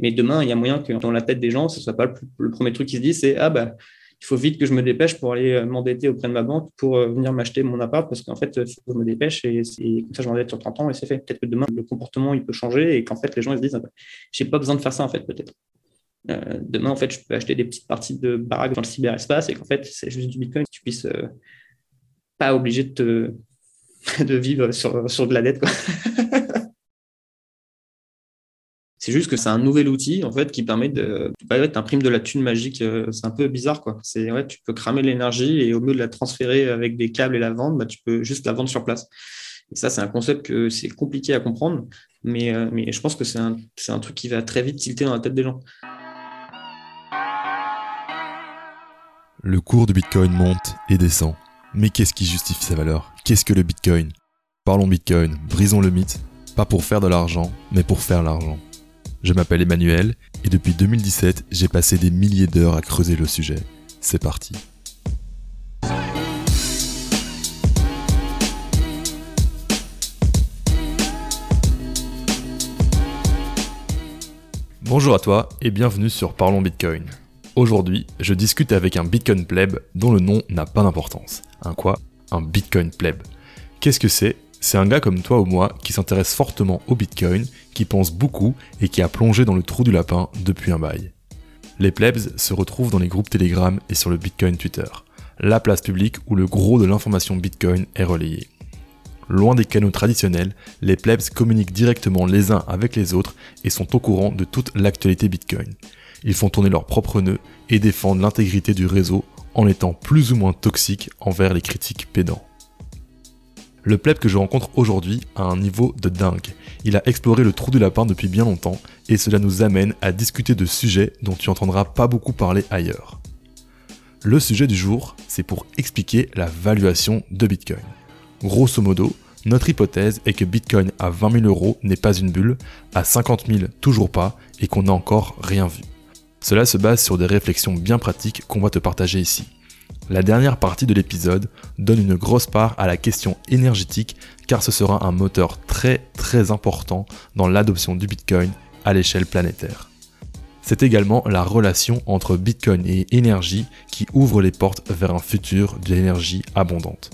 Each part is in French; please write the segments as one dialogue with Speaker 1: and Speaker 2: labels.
Speaker 1: Mais demain, il y a moyen que dans la tête des gens, ce ne soit pas le, premier truc qui se dit, c'est ah bah il faut vite que je me dépêche pour aller euh, m'endetter auprès de ma banque pour euh, venir m'acheter mon appart parce qu'en fait, que je me dépêche et, comme ça, je m'endette sur 30 ans et c'est fait. Peut-être que demain, le comportement, il peut changer et qu'en fait, les gens ils se disent, ah bah, j'ai pas besoin de faire ça en fait, peut-être. Euh, demain, en fait, je peux acheter des petites parties de baraques dans le cyberespace et qu'en fait, c'est juste du Bitcoin. Tu puisses pas obligé de, te, de vivre sur, sur de la dette. Quoi. C'est juste que c'est un nouvel outil en fait qui permet de. Bah, tu imprimes de la thune magique. Euh, c'est un peu bizarre quoi. C'est ouais, tu peux cramer l'énergie et au lieu de la transférer avec des câbles et la vendre, bah, tu peux juste la vendre sur place. Et ça, c'est un concept que c'est compliqué à comprendre, mais, euh, mais je pense que c'est un, un truc qui va très vite tilter dans la tête des gens.
Speaker 2: Le cours du Bitcoin monte et descend. Mais qu'est-ce qui justifie sa valeur? Qu'est-ce que le Bitcoin? Parlons Bitcoin, brisons le mythe, pas pour faire de l'argent, mais pour faire l'argent. Je m'appelle Emmanuel et depuis 2017, j'ai passé des milliers d'heures à creuser le sujet. C'est parti. Bonjour à toi et bienvenue sur Parlons Bitcoin. Aujourd'hui, je discute avec un Bitcoin pleb dont le nom n'a pas d'importance. Un quoi? Un Bitcoin pleb. Qu'est-ce que c'est? C'est un gars comme toi ou moi qui s'intéresse fortement au Bitcoin, qui pense beaucoup et qui a plongé dans le trou du lapin depuis un bail. Les plebs se retrouvent dans les groupes Telegram et sur le Bitcoin Twitter, la place publique où le gros de l'information Bitcoin est relayé. Loin des canaux traditionnels, les plebs communiquent directement les uns avec les autres et sont au courant de toute l'actualité Bitcoin. Ils font tourner leurs propres nœuds et défendent l'intégrité du réseau en étant plus ou moins toxiques envers les critiques pédants. Le pleb que je rencontre aujourd'hui a un niveau de dingue. Il a exploré le trou du lapin depuis bien longtemps et cela nous amène à discuter de sujets dont tu entendras pas beaucoup parler ailleurs. Le sujet du jour, c'est pour expliquer la valuation de Bitcoin. Grosso modo, notre hypothèse est que Bitcoin à 20 000 euros n'est pas une bulle, à 50 000 toujours pas, et qu'on n'a encore rien vu. Cela se base sur des réflexions bien pratiques qu'on va te partager ici. La dernière partie de l'épisode donne une grosse part à la question énergétique car ce sera un moteur très très important dans l'adoption du Bitcoin à l'échelle planétaire. C'est également la relation entre Bitcoin et énergie qui ouvre les portes vers un futur d'énergie abondante.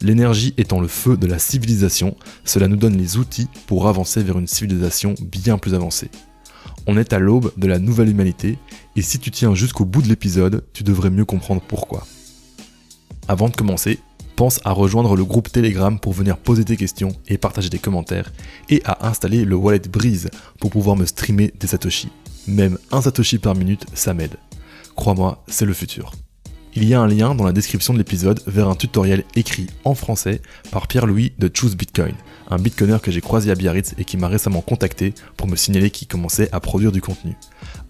Speaker 2: L'énergie étant le feu de la civilisation, cela nous donne les outils pour avancer vers une civilisation bien plus avancée. On est à l'aube de la nouvelle humanité, et si tu tiens jusqu'au bout de l'épisode, tu devrais mieux comprendre pourquoi. Avant de commencer, pense à rejoindre le groupe Telegram pour venir poser tes questions et partager des commentaires, et à installer le wallet Breeze pour pouvoir me streamer des satoshi. Même un satoshi par minute, ça m'aide. Crois-moi, c'est le futur. Il y a un lien dans la description de l'épisode vers un tutoriel écrit en français par Pierre-Louis de Choose Bitcoin, un bitcoiner que j'ai croisé à Biarritz et qui m'a récemment contacté pour me signaler qu'il commençait à produire du contenu.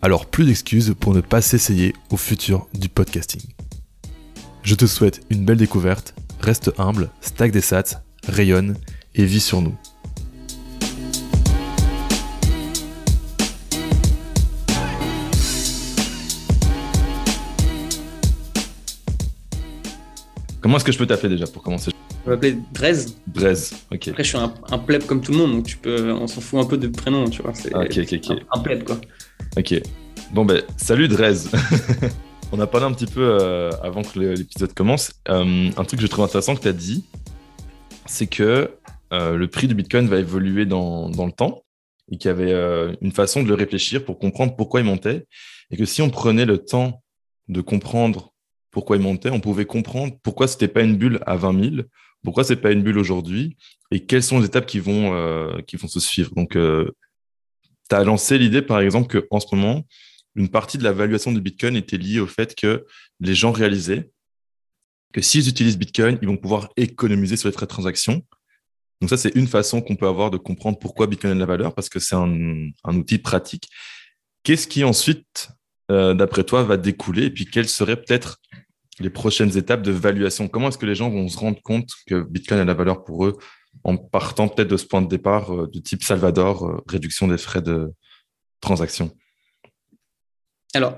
Speaker 2: Alors plus d'excuses pour ne pas s'essayer au futur du podcasting. Je te souhaite une belle découverte, reste humble, stack des sats, rayonne et vis sur nous. Comment est-ce que je peux t'appeler déjà pour commencer?
Speaker 1: Je vais m'appeler Drez.
Speaker 2: Drez, ok.
Speaker 1: Après, je suis un, un pleb comme tout le monde, donc tu peux, on s'en fout un peu de prénom, tu vois.
Speaker 2: C'est ok, ok, ok.
Speaker 1: Un, pleb, quoi.
Speaker 2: Ok. Bon, ben, salut Drez. On a parlé un petit peu euh, avant que l'épisode commence. Euh, un truc que je trouve intéressant que tu as dit, c'est que euh, le prix du Bitcoin va évoluer dans, le temps et qu'il y avait une façon de le réfléchir pour comprendre pourquoi il montait. Et que si on prenait le temps de comprendre pourquoi il montait, on pouvait comprendre pourquoi ce n'était pas une bulle à 20 000, pourquoi ce n'est pas une bulle aujourd'hui et quelles sont les étapes qui vont, vont se suivre. Donc, tu as lancé l'idée, par exemple, qu'en ce moment, une partie de la valuation de Bitcoin était liée au fait que les gens réalisaient que s'ils utilisent Bitcoin, ils vont pouvoir économiser sur les frais de transaction. Donc ça, c'est une façon qu'on peut avoir de comprendre pourquoi Bitcoin a de la valeur, parce que c'est un, outil pratique. Qu'est-ce qui ensuite, euh, d'après toi, va découler Et puis, quelles seraient peut-être les prochaines étapes de valuation Comment est-ce que les gens vont se rendre compte que Bitcoin a la valeur pour eux en partant peut-être de ce point de départ euh, du type Salvador, euh, réduction des frais de transaction?
Speaker 1: Alors,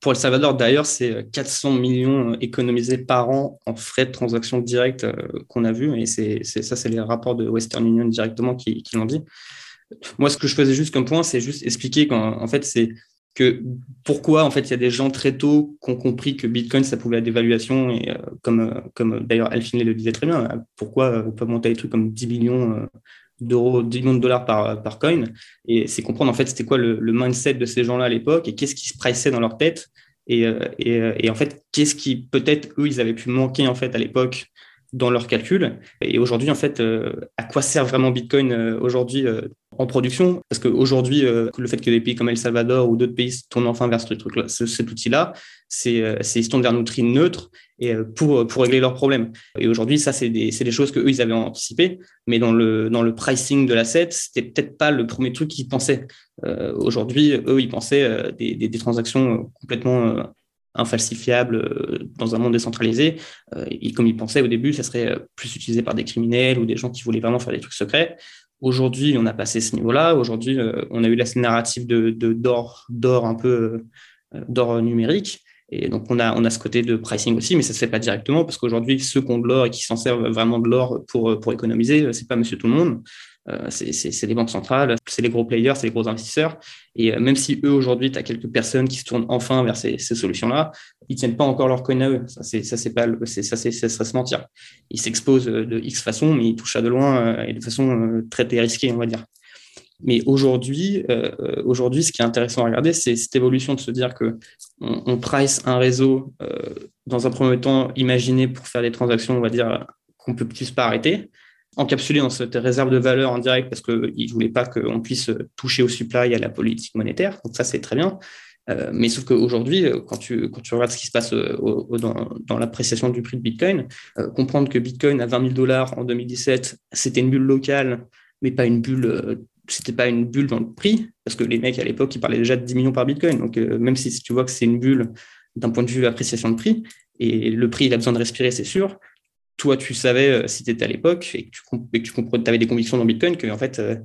Speaker 1: pour El Salvador, d'ailleurs, c'est 400 euh, millions euh, économisés par an en frais de transaction directs euh, qu'on a vu. Et ça, c'est les rapports de Western Union directement qui, l'ont dit. Moi, ce que je faisais juste comme point, c'est juste expliquer qu'en en fait, c'est que pourquoi en fait il y a des gens très tôt qui ont compris que Bitcoin ça pouvait être des valuations et euh, comme euh, comme d'ailleurs Alphine le disait très bien euh, pourquoi on peut monter des trucs comme 10 millions d'euros 10 millions de dollars par par coin? Et c'est comprendre en fait c'était quoi le, mindset de ces gens-là à l'époque et qu'est-ce qui se pressait dans leur tête? Et, et, et en fait qu'est-ce qui peut-être eux ils avaient pu manquer en fait à l'époque dans leurs calculs? Et aujourd'hui, en fait, euh, à quoi sert vraiment Bitcoin euh, aujourd'hui euh, en production Parce qu'aujourd'hui, le fait que des pays comme El Salvador ou d'autres pays se tournent enfin vers ce truc cet outil-là, c'est ils se tournent vers un outil neutre et pour, pour régler leurs problèmes. Et aujourd'hui, ça, c'est des, des, choses qu'eux, ils avaient anticipées, mais dans le, dans le pricing de l'asset, c'était peut-être pas le premier truc qu'ils pensaient. aujourd'hui, eux, ils pensaient des, des, transactions complètement infalsifiable euh, dans un monde décentralisé. Euh, et comme ils pensaient au début, ça serait euh, plus utilisé par des criminels ou des gens qui voulaient vraiment faire des trucs secrets. Aujourd'hui, on a passé ce niveau-là. Aujourd'hui, on a eu la narrative de d'or, d'or un peu d'or numérique. Et donc, on a, on a ce côté de pricing aussi, mais ça ne se fait pas directement parce qu'aujourd'hui, ceux qui ont de l'or et qui s'en servent vraiment de l'or pour, pour économiser, c'est pas monsieur tout le monde. Euh, c'est les banques centrales, c'est les gros players, c'est les gros investisseurs. Et euh, même si eux, aujourd'hui, tu as quelques personnes qui se tournent enfin vers ces, solutions-là, ils tiennent pas encore leur coin à eux. Ça, c'est, pas, ça, ça serait se mentir. Ils s'exposent de X façon, mais ils touchent à de loin euh, et de façon très risquée, on va dire. Mais aujourd'hui, aujourd'hui, ce qui est intéressant à regarder, c'est cette évolution de se dire que on, price un réseau dans un premier temps imaginé pour faire des transactions, on va dire, qu'on peut plus pas arrêter encapsulé dans cette réserve de valeur en direct parce qu'ils ne voulaient pas qu'on puisse toucher au supply et à la politique monétaire. Donc ça, c'est très bien. Euh, mais sauf qu'aujourd'hui, euh, quand tu, quand tu regardes ce qui se passe euh, dans, l'appréciation du prix de Bitcoin, comprendre que Bitcoin à 20 000 dollars en 2017, c'était une bulle locale, mais pas une bulle, c'était pas une bulle dans le prix, parce que les mecs à l'époque, ils parlaient déjà de 10 millions par Bitcoin. Donc même si tu vois que c'est une bulle d'un point de vue appréciation de prix, et le prix, il a besoin de respirer, c'est sûr, toi, tu savais, euh, si tu étais à l'époque et que tu, et tu avais des convictions dans Bitcoin, que en fait, euh,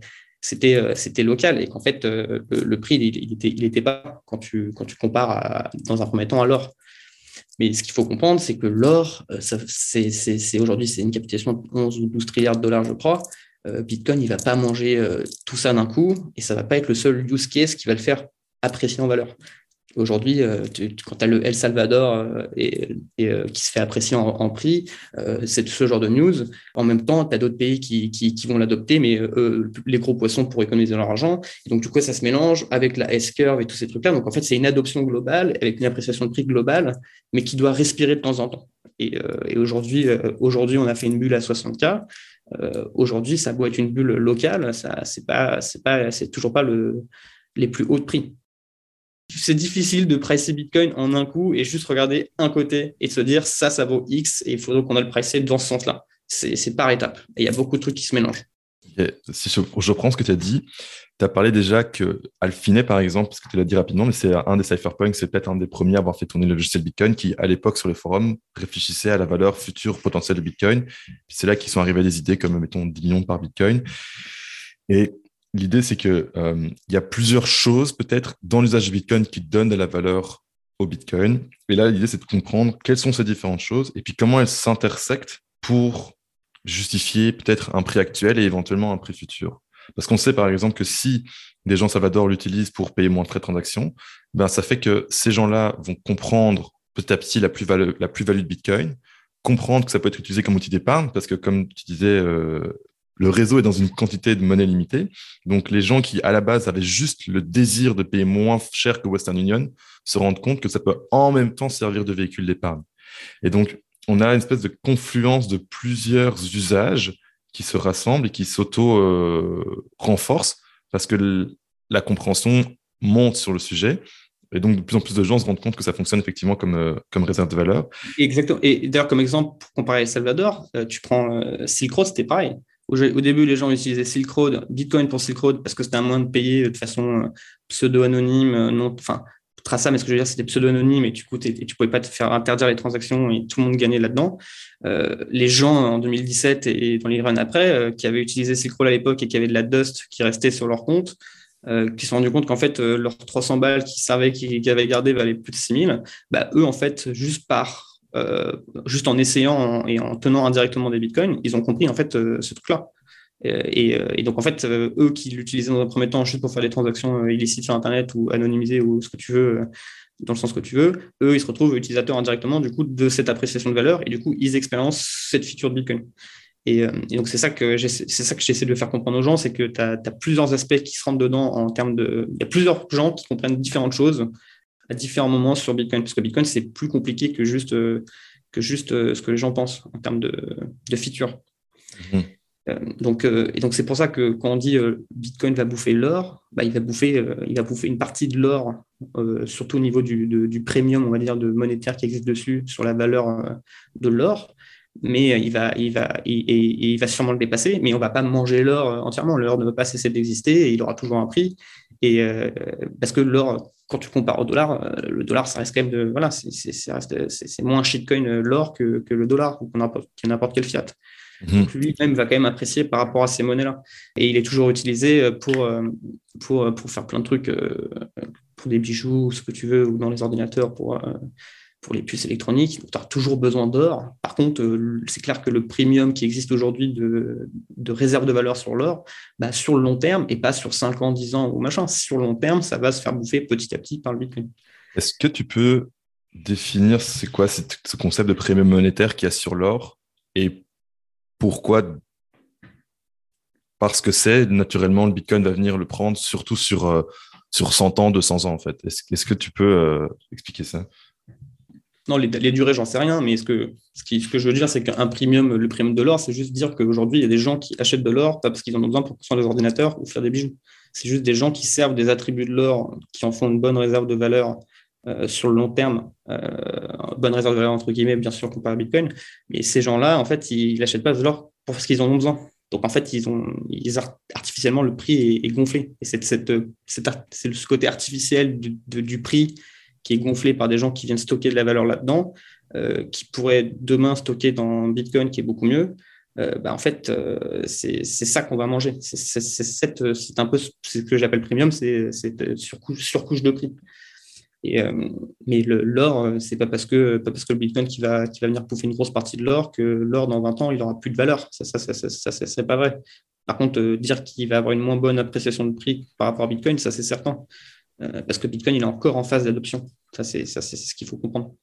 Speaker 1: c'était euh, c'était local et qu'en fait, le, prix, il n'était il pas quand tu, quand tu compares dans un premier temps à l'or. Mais ce qu'il faut comprendre, c'est que l'or, c'est aujourd'hui, c'est une capitalisation de 11 ou 12 trilliards de dollars, je crois. Bitcoin, il ne va pas manger tout ça d'un coup et ça ne va pas être le seul use case qui va le faire apprécier en valeur. Aujourd'hui, euh, quand tu as le El Salvador euh, et, euh, qui se fait apprécier en, prix, c'est ce genre de news. En même temps, tu as d'autres pays qui, vont l'adopter, mais les gros poissons pour économiser leur argent. Et donc, du coup, ça se mélange avec la S-curve et tous ces trucs-là. Donc, en fait, c'est une adoption globale avec une appréciation de prix globale, mais qui doit respirer de temps en temps. Et, aujourd'hui, aujourd'hui, on a fait une bulle à 60K. aujourd'hui, ça doit être une bulle locale, ça c'est toujours pas le, les plus hauts prix c'est difficile de pricer Bitcoin en un coup et juste regarder un côté et se dire ça, ça vaut X et il faudrait qu'on a le pricer dans ce sens-là. C'est par étapes. Et il y a beaucoup de trucs qui se mélangent.
Speaker 2: Si je, je, reprends ce que tu as dit, tu as parlé déjà que Alphine, par exemple, parce que tu l'as dit rapidement, mais c'est un des cypherpunks, c'est peut-être un des premiers à avoir fait tourner le logiciel Bitcoin qui, à l'époque, sur les forums, réfléchissait à la valeur future potentielle de Bitcoin. C'est là qu'ils sont arrivés à des idées comme, mettons, 10 millions par Bitcoin. Et L'idée, c'est qu'il euh, y a plusieurs choses peut-être dans l'usage de Bitcoin qui donnent de la valeur au Bitcoin. Et là, l'idée, c'est de comprendre quelles sont ces différentes choses et puis comment elles s'intersectent pour justifier peut-être un prix actuel et éventuellement un prix futur. Parce qu'on sait par exemple que si des gens Salvador l'utilisent pour payer moins de frais de transaction, ben, ça fait que ces gens-là vont comprendre petit à petit la plus-value plus de Bitcoin, comprendre que ça peut être utilisé comme outil d'épargne, parce que comme tu disais, euh, le réseau est dans une quantité de monnaie limitée. Donc, les gens qui, à la base, avaient juste le désir de payer moins cher que Western Union se rendent compte que ça peut en même temps servir de véhicule d'épargne. Et donc, on a une espèce de confluence de plusieurs usages qui se rassemblent et qui s'auto-renforcent euh, parce que la compréhension monte sur le sujet. Et donc, de plus en plus de gens se rendent compte que ça fonctionne effectivement comme, euh, comme réserve de valeur.
Speaker 1: Exactement. Et d'ailleurs, comme exemple, pour comparer Salvador, euh, tu prends Silk Road, c'était pareil. Au, début, les gens utilisaient Silk Road, Bitcoin pour Silk Road, parce que c'était un moyen de payer de façon euh, pseudo-anonyme, euh, non, enfin, traçable, mais ce que je veux dire, c'était pseudo-anonyme et tu ne tu pouvais pas te faire interdire les transactions et tout le monde gagnait là-dedans. Euh, les gens en 2017 et dans les runs après, qui avaient utilisé Silk Road à l'époque et qui avaient de la dust qui restait sur leur compte, qui se sont rendus compte qu'en fait, leurs 300 balles qu'ils savaient qu'ils avaient gardées valaient plus de 6000, bah, eux, en fait, juste par juste en essayant et en tenant indirectement des bitcoins, ils ont compris en fait euh, ce truc-là. Et, donc, en fait, eux qui l'utilisaient dans un premier temps juste pour faire des transactions illicites sur Internet ou anonymisées ou ce que tu veux, dans le sens que tu veux, eux, ils se retrouvent utilisateurs indirectement du coup de cette appréciation de valeur et du coup, ils expérimentent cette feature de Bitcoin. Et, donc, c'est ça que j'essaie de faire comprendre aux gens, c'est que tu as, plusieurs aspects qui se rentrent dedans en termes de. Il y a plusieurs gens qui comprennent différentes choses à différents moments sur Bitcoin, parce que Bitcoin, c'est plus compliqué que juste, que juste ce que les gens pensent en termes de, de features. Mmh. Euh, donc, euh, et donc c'est pour ça que quand on dit euh, Bitcoin va bouffer l'or, bah, il va bouffer, il va bouffer une partie de l'or, surtout au niveau du, du, premium, on va dire, de monétaire qui existe dessus sur la valeur de l'or. Mais il va, il va, il, va sûrement le dépasser, mais on va pas manger l'or entièrement. L'or ne va pas cesser d'exister et il aura toujours un prix. Et parce que l'or, quand tu compares au dollar, le dollar, ça reste quand même de, voilà, c'est moins shitcoin l'or que, que, le dollar ou n'importe quel fiat. Mhm. lui-même va quand même apprécier par rapport à ces monnaies-là. Et il est toujours utilisé euh, pour, euh, pour, euh, pour faire plein de trucs, pour des bijoux, ce que tu veux, ou dans les ordinateurs pour, pour les puces électroniques. Tu as toujours besoin d'or. Par contre, c'est clair que le premium qui existe aujourd'hui de, de, réserve de valeur sur l'or, bah, sur le long terme, et pas sur 5 ans, 10 ans ou machin, sur le long terme, ça va se faire bouffer petit à petit par le Bitcoin.
Speaker 2: Est-ce que tu peux définir c'est quoi ce concept de premium monétaire qu'il y a sur l'or et pourquoi? Parce que c'est naturellement le Bitcoin va venir le prendre, surtout sur, euh, sur 100 ans, 200 ans en fait. Est-ce que tu peux euh, expliquer ça?
Speaker 1: Non, les, durées, j'en sais rien, mais ce que, ce, que je veux dire, c'est qu'un premium, le premium de l'or, c'est juste dire qu'aujourd'hui, il y a des gens qui achètent de l'or, pas parce qu'ils en ont besoin pour construire des ordinateurs ou faire des bijoux. C'est juste des gens qui servent des attributs de l'or, qui en font une bonne réserve de valeur euh, sur le long terme, euh, bonne réserve de valeur entre guillemets, bien sûr, comparé à Bitcoin. Mais ces gens-là, en fait, ils n'achètent pas de l'or pour ce qu'ils en ont besoin. Donc, en fait, ils ont, ils artificiellement, le prix est, gonflé. Et c'est ce côté artificiel du, du, prix qui est gonflé par des gens qui viennent stocker de la valeur là-dedans, euh, qui pourraient demain stocker dans Bitcoin, qui est beaucoup mieux. bah, en fait, c'est ça qu'on va manger. C'est un peu ce que j'appelle premium, c'est surcouche, surcouche de prix. Euh, mais l'or, euh, c'est pas parce que pas parce que le Bitcoin qui va qui va venir pouffer une grosse partie de l'or que l'or dans 20 ans il aura plus de valeur. Ça ça ça ça, ça, c'est pas vrai. Par contre, euh, dire qu'il va avoir une moins bonne appréciation de prix par rapport à Bitcoin, ça c'est certain, parce que Bitcoin il est encore en phase d'adoption. Ça c'est ce qu'il faut comprendre.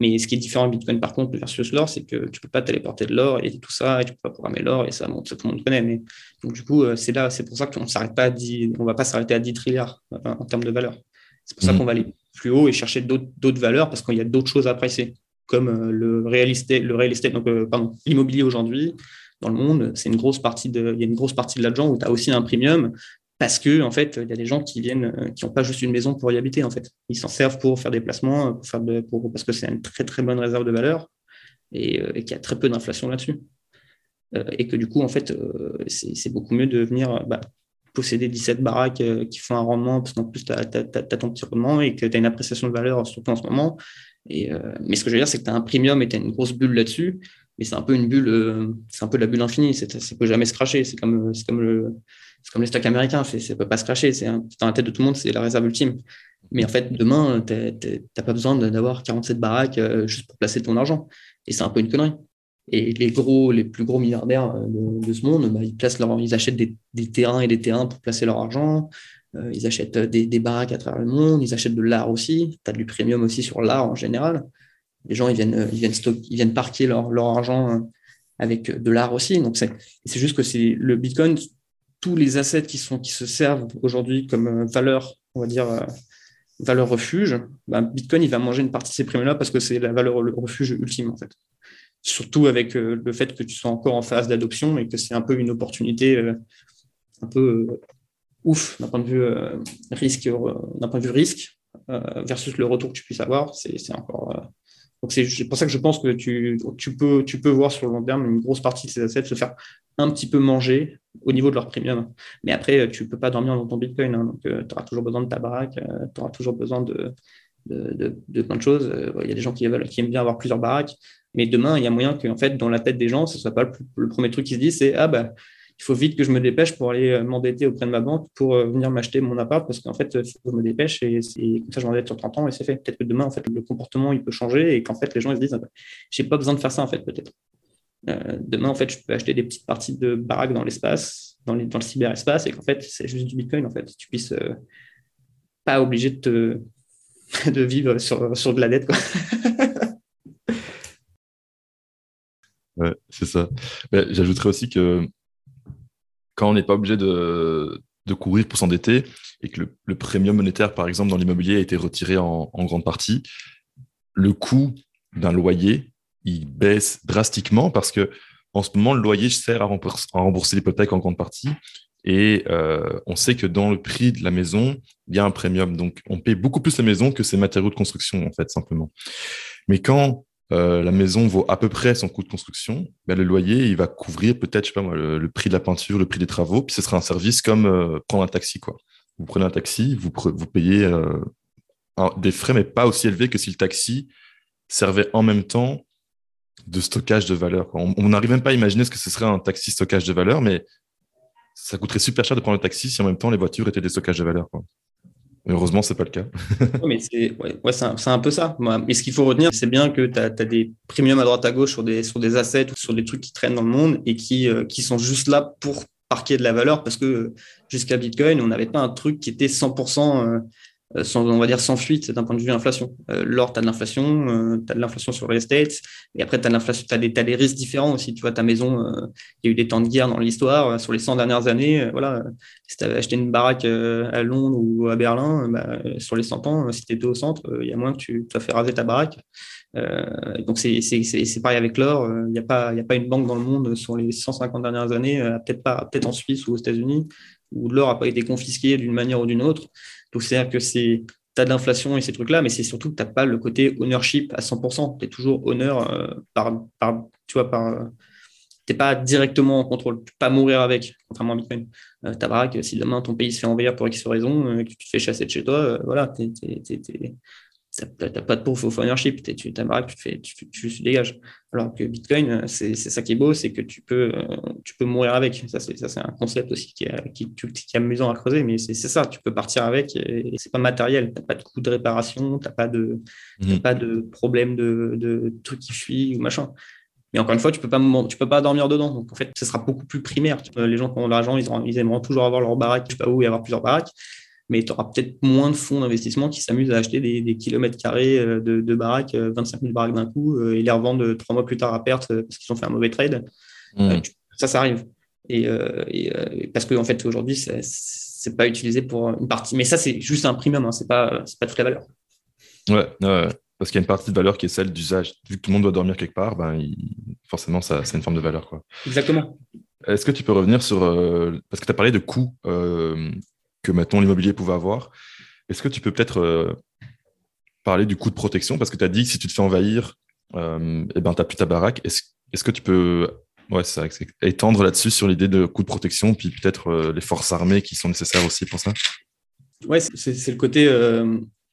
Speaker 1: Mais ce qui est différent Bitcoin par contre versus l'or, c'est que tu peux pas téléporter de l'or et tout ça, et tu peux pas programmer l'or et ça, bon, tout le monde connaît. Mais donc du coup, c'est là, c'est pour ça qu'on s'arrête pas à 10, on va pas s'arrêter à 10 trilliards en termes de valeur. C'est pour ça mmh. qu'on va aller plus haut et chercher d'autres valeurs parce qu'il y a d'autres choses à apprécier, comme euh, le real estate, le real estate donc, euh, pardon, l'immobilier aujourd'hui dans le monde, c'est une grosse partie de, il y a une grosse partie de l'argent où tu as aussi un premium parce que en fait, il y a des gens qui viennent, euh, qui n'ont pas juste une maison pour y habiter en fait. Ils s'en servent pour faire des placements, pour faire de, parce que c'est une très très bonne réserve de valeur et, et qu'il y a très peu d'inflation là-dessus. et que du coup, en fait, c'est beaucoup mieux de venir bah, posséder 17 baraques euh, qui font un rendement, parce qu'en plus, tu as, ton petit rendement et que tu as une appréciation de valeur, surtout en ce moment. Et, euh, mais ce que je veux dire, c'est que tu as un premium et tu as une grosse bulle là-dessus. Mais c'est un peu une bulle, euh, c'est un peu la bulle infinie. Ça ne peut jamais se cracher. C'est comme, comme, le, comme les stocks américains. Ça ne peut pas se cracher. C'est dans la tête de tout le monde, c'est la réserve ultime. Mais en fait, demain, tu n'as pas besoin d'avoir 47 baraques juste pour placer ton argent. Et c'est un peu une connerie. Et les gros, les plus gros milliardaires euh, de, ce monde, bah, ils, placent ils achètent des, terrains et des terrains pour placer leur argent. Euh, ils achètent des, baraques à travers le monde. Ils achètent de l'art aussi. Tu as du premium aussi sur l'art en général. Les gens, ils viennent, ils viennent, ils viennent parquer leur, leur argent euh, avec de l'art aussi. Donc, c'est juste que c'est le Bitcoin, tous les assets qui, sont, qui se servent aujourd'hui comme valeur, on va dire, valeur refuge, bah, Bitcoin, il va manger une partie de ces primes-là parce que c'est la valeur refuge ultime, en fait surtout avec euh, le fait que tu sois encore en phase d'adoption et que c'est un peu une opportunité euh, un peu euh, ouf d'un point de vue risque, d'un point de vue risque versus le retour que tu puisses avoir. C'est encore donc c'est pour ça que je pense que tu, tu, peux, tu peux voir sur le long terme une grosse partie de ces assets se faire un petit peu manger au niveau de leur premium. Mais après, tu ne peux pas dormir dans ton Bitcoin. Hein. donc, tu auras toujours besoin de ta baraque, tu auras toujours besoin de, de, de, plein de choses. Il y a des gens qui, veulent, qui aiment bien avoir plusieurs baraques. Mais demain, il y a moyen que, en fait, dans la tête des gens, ce ne soit pas le, premier truc qui se dit, c'est ah bah il faut vite que je me dépêche pour aller euh, m'endetter auprès de ma banque pour euh, venir m'acheter mon appart parce qu'en fait, que je me dépêche et, comme ça, je m'endette sur 30 ans et c'est fait. Peut-être que demain, en fait, le comportement, il peut changer et qu'en fait, les gens ils se disent, ah bah, j'ai pas besoin de faire ça, en fait, peut-être. demain, en fait, je peux acheter des petites parties de baraques dans l'espace, dans, le cyberespace, et qu'en fait, c'est juste du Bitcoin, en fait. Tu puisses pas obligé de, vivre sur, sur de la dette. Quoi.
Speaker 2: ouais, c'est ça. J'ajouterais aussi que quand on n'est pas obligé de, courir pour s'endetter et que le, premium monétaire, par exemple, dans l'immobilier a été retiré en, grande partie, le coût d'un loyer, il baisse drastiquement parce que en ce moment, le loyer sert à rembourser l'hypothèque en grande partie et euh, on sait que dans le prix de la maison, il y a un premium. Donc, on paye beaucoup plus la maison que ses matériaux de construction, en fait, simplement. Mais quand euh, la maison vaut à peu près son coût de construction, ben, le loyer, il va couvrir peut-être, le, prix de la peinture, le prix des travaux, puis ce sera un service comme euh, prendre un taxi, quoi. Vous prenez un taxi, vous, payez euh, des frais, mais pas aussi élevés que si le taxi servait en même temps de stockage de valeur. On n'arrive même pas à imaginer ce que ce serait un taxi stockage de valeur, mais ça coûterait super cher de prendre le taxi si en même temps les voitures étaient des stockages de valeur. Heureusement, ce n'est pas le cas.
Speaker 1: mais c'est un, peu ça. Mais ce qu'il faut retenir, c'est bien que tu as, des premiums à droite à gauche sur des, sur des assets ou sur des trucs qui traînent dans le monde et qui, euh, qui sont juste là pour parquer de la valeur parce que jusqu'à Bitcoin, on n'avait pas un truc qui était 100% euh, sans, on va dire sans fuite d'un point de vue inflation. Euh, l'or, tu as de l'inflation, euh, tu as de l'inflation sur les estates, et après, tu as, as, des, as des risques différents aussi. Tu vois, ta maison, il y a eu des temps de guerre dans l'histoire. Sur les 100 dernières années, voilà, si tu avais acheté une baraque à Londres ou à Berlin, bah, sur les 100 ans, si tu étais au centre, il y a moins que tu as fait raser ta baraque. donc, c'est pareil avec l'or. Il n'y a, pas, a pas une banque dans le monde sur les 150 dernières années, peut-être pas, peut-être en Suisse ou aux États-Unis, où l'or n'a pas été confisqué d'une manière ou d'une autre. Donc, c'est-à-dire que c'est, tu as de l'inflation et ces trucs-là, mais c'est surtout que tu n'as pas le côté ownership à 100%. Tu es toujours honneur euh, par, tu vois, par, euh, t'es pas directement en contrôle. Tu peux pas mourir avec, contrairement à Bitcoin. Euh, ta si demain ton pays se fait envahir pour X raison, que tu te fais chasser de chez toi, voilà, tu n'as pas de proof of ownership, tu ta baraque, tu, te fais, tu, tu, dégages. Alors que Bitcoin, c'est ça qui est beau, c'est que tu peux, euh, tu peux mourir avec. Ça, c'est un concept aussi qui est, qui, qui est amusant à creuser, mais c'est ça, tu peux partir avec et, c'est pas matériel. Tu n'as pas de coût de réparation, tu n'as pas, de, mmh. pas de problème de, de trucs qui fuient ou machin. Mais encore une fois, tu peux pas, tu peux pas dormir dedans. Donc, en fait, ce sera beaucoup plus primaire. Les gens qui ont de l'argent, ils, ils, aimeront toujours avoir leur baraque, je sais pas où, et avoir plusieurs baraques mais tu auras peut-être moins de fonds d'investissement qui s'amusent à acheter des, kilomètres carrés euh, de, baraques, 25 euh, 000 baraques d'un coup, euh, et les revendre trois mois plus tard à perte parce qu'ils ont fait un mauvais trade. Mmh. ça, ça arrive. Et, parce qu'en en fait, aujourd'hui, c'est pas utilisé pour une partie. Mais ça, c'est juste un premium, hein, c'est pas, pas toute la valeur.
Speaker 2: Ouais, parce qu'il y a une partie de valeur qui est celle d'usage. Vu que tout le monde doit dormir quelque part, ben, forcément, ça, c'est une forme de valeur. Quoi.
Speaker 1: Exactement.
Speaker 2: Est-ce que tu peux revenir sur. parce que tu as parlé de coûts que maintenant l'immobilier pouvait avoir. Est-ce que tu peux peut-être euh, parler du coût de protection? Parce que tu as dit que si tu te fais envahir, euh, eh ben, tu n'as plus ta baraque. Est-ce que tu peux ouais, ça, étendre là-dessus sur l'idée de coût de protection, puis peut-être euh, les forces armées qui sont nécessaires aussi pour ça?
Speaker 1: Ouais, c'est le côté.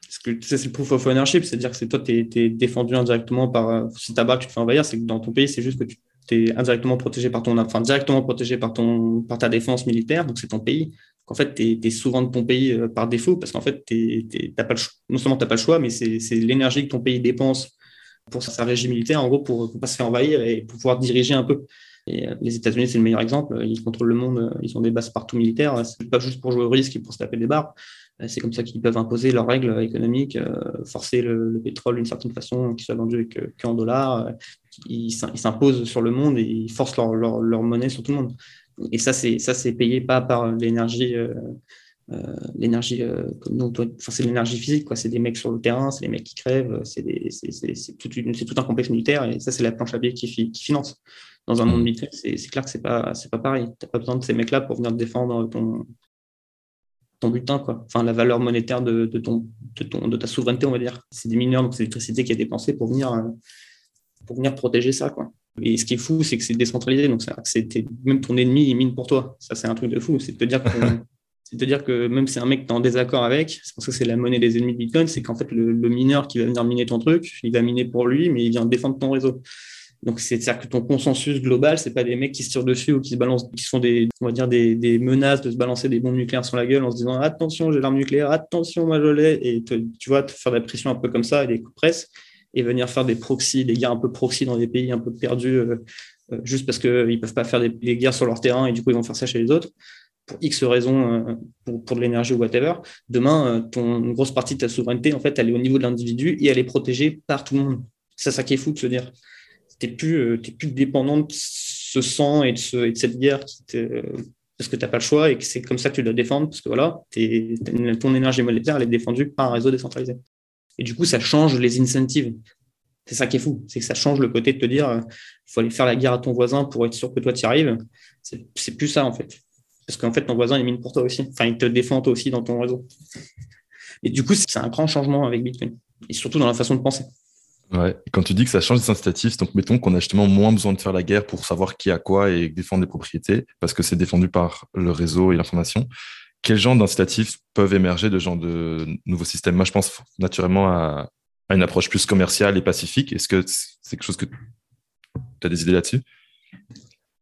Speaker 1: c'est le proof of ownership, c'est-à-dire que c'est toi, tu es, défendu indirectement par. si ta baraque, tu te fais envahir, c'est que dans ton pays, c'est juste que tu es indirectement protégé par ton. Directement protégé par, ton, par ta défense militaire, donc c'est ton pays qu'en fait, tu es, souvent de ton pays euh, par défaut, parce qu'en fait, pas non seulement tu n'as pas le choix, mais c'est l'énergie que ton pays dépense pour sa régie militaire, en gros, pour ne pas se faire envahir et pour pouvoir diriger un peu. Et euh, les États-Unis, c'est le meilleur exemple. Ils contrôlent le monde, ils ont des bases partout militaires. C'est pas juste pour jouer au risque et pour se taper des barres. Euh, c'est comme ça qu'ils peuvent imposer leurs règles économiques, forcer le, pétrole d'une certaine façon, qu'il soit vendu qu'en dollars. Ils s'imposent sur le monde et ils forcent leur, leur monnaie sur tout le monde et ça, c'est ça, c'est payé pas par l'énergie. Euh, euh, l'énergie euh, enfin, c'est l'énergie physique quoi. C'est des mecs sur le terrain c'est des mecs qui crèvent c'est tout, tout, un complexe militaire et ça c'est la planche à billets qui, qui, finance. Dans un monde militaire c'est clair que c'est pas c'est pas pareil. T'as pas besoin de ces mecs là pour venir défendre ton ton butin quoi. Enfin la valeur monétaire de, de ton, de, ton, de ta souveraineté on va dire. C'est des mineurs donc c'est l'électricité qui est dépensée pour venir pour venir protéger ça quoi et ce qui est fou, c'est que c'est décentralisé. Donc, c'est même ton ennemi, il mine pour toi. Ça, c'est un truc de fou. C'est de te dire que, c'est même si un mec, tu en désaccord avec, c'est parce que c'est la monnaie des ennemis de Bitcoin, c'est qu'en fait, le, mineur qui va venir miner ton truc, il va miner pour lui, mais il vient défendre ton réseau. Donc, c'est-à-dire que ton consensus global, c'est pas des mecs qui se tirent dessus ou qui se balancent, qui font des, on va dire, des menaces de se balancer des bombes nucléaires sur la gueule en se disant attention, j'ai l'arme nucléaire, attention, moi je l'ai, et tu vois, te faire de la pression un peu comme ça et des coups de presse et venir faire des proxys, des guerres un peu proxy dans des pays un peu perdus, euh, juste parce qu'ils ne peuvent pas faire des, guerres sur leur terrain et du coup ils vont faire ça chez les autres pour X raisons, pour, pour, de l'énergie ou whatever. Demain, une grosse partie de ta souveraineté, en fait, elle est au niveau de l'individu et elle est protégée par tout le monde. C'est ça qui est fou de se dire. Tu n'es plus, plus dépendant de ce sang et de, ce, et de cette guerre parce que tu n'as pas le choix et que c'est comme ça que tu dois défendre, parce que voilà, ton énergie monétaire, elle est défendue par un réseau décentralisé. Et du coup, ça change les incentives. C'est ça qui est fou, c'est que ça change le côté de te dire, il faut aller faire la guerre à ton voisin pour être sûr que toi, tu y arrives. C'est plus ça, en fait. Parce qu'en fait, ton voisin, il mine pour toi aussi. Enfin, il te défend toi aussi dans ton réseau. Et du coup, c'est un grand changement avec Bitcoin. Et surtout dans la façon de penser.
Speaker 2: Ouais. quand tu dis que ça change les incitatifs, donc mettons qu'on a justement moins besoin de faire la guerre pour savoir qui a quoi et défendre les propriétés, parce que c'est défendu par le réseau et l'information. Quel genre d'incitatifs peuvent émerger de genre de nouveaux systèmes? Moi, je pense naturellement à, une approche plus commerciale et pacifique. Est-ce que c'est quelque chose que tu as des idées là-dessus?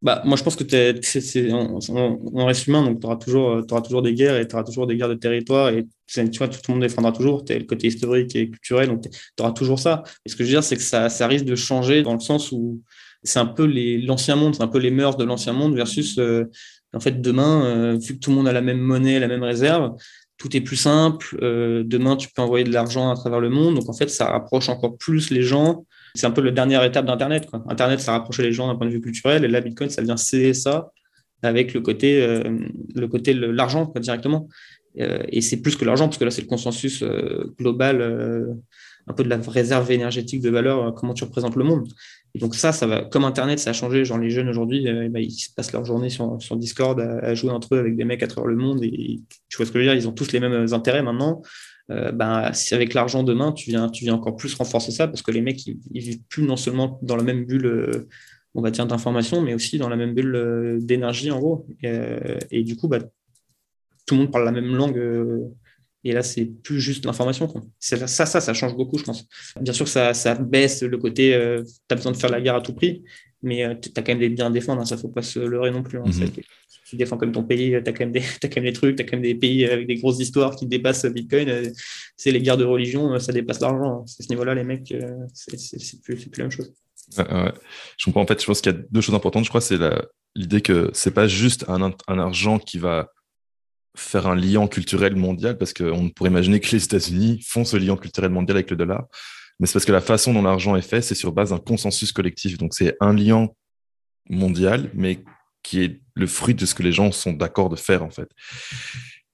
Speaker 1: Bah, moi, je pense que es, on, reste humain, donc tu auras, toujours des guerres et tu auras toujours des guerres de territoire. Et tu vois, tout le monde défendra toujours. Tu le côté historique et culturel, donc tu auras toujours ça. Et ce que je veux dire, c'est que ça, ça risque de changer dans le sens où c'est un peu l'ancien monde, c'est un peu les mœurs de l'ancien monde versus, euh, en fait, demain, euh, vu que tout le monde a la même monnaie, la même réserve, tout est plus simple. Euh, demain, tu peux envoyer de l'argent à travers le monde. Donc, en fait, ça rapproche encore plus les gens c'est un peu la dernière étape d'Internet. Internet, ça rapprochait les gens d'un point de vue culturel, et là, Bitcoin, ça vient céder ça avec le côté, le côté l'argent directement. Et c'est plus que l'argent, parce que là, c'est le consensus global, un peu de la réserve énergétique de valeur, comment tu représentes le monde. Et donc ça, ça va, comme Internet, ça a changé. Genre les jeunes aujourd'hui, bah, ils se passent leur journée sur, Discord à, jouer entre eux avec des mecs à travers le monde. Et tu vois ce que je veux dire Ils ont tous les mêmes intérêts maintenant. Euh, ben, si avec l'argent demain, tu viens, tu viens encore plus renforcer ça parce que les mecs, ils, vivent plus non seulement dans la même bulle, euh, on va dire, d'information, mais aussi dans la même bulle euh, d'énergie, en gros. Et, du coup, bah, tout le monde parle la même langue. Et là, c'est plus juste l'information. Ça, ça, ça change beaucoup, je pense. Bien sûr, ça, ça baisse le côté, tu as besoin de faire la guerre à tout prix, mais tu as quand même des biens à défendre, hein, ça ne faut pas se leurrer non plus. Hein, mhm tu défends comme ton pays, tu as, quand même des, as quand même des trucs, tu as quand même des pays avec des grosses histoires qui dépassent Bitcoin. Euh, c'est les guerres de religion, euh, ça dépasse l'argent. À ce niveau-là, les mecs, euh, c'est plus, plus, la même chose.
Speaker 2: Je comprends. En fait, je pense qu'il y a deux choses importantes. Je crois c'est l'idée que c'est pas juste un, un, argent qui va faire un lien culturel mondial, parce qu'on pourrait imaginer que les États-Unis font ce lien culturel mondial avec le dollar, mais c'est parce que la façon dont l'argent est fait, c'est sur base d'un consensus collectif. Donc c'est un lien mondial, mais qui est le fruit de ce que les gens sont d'accord de faire, en fait.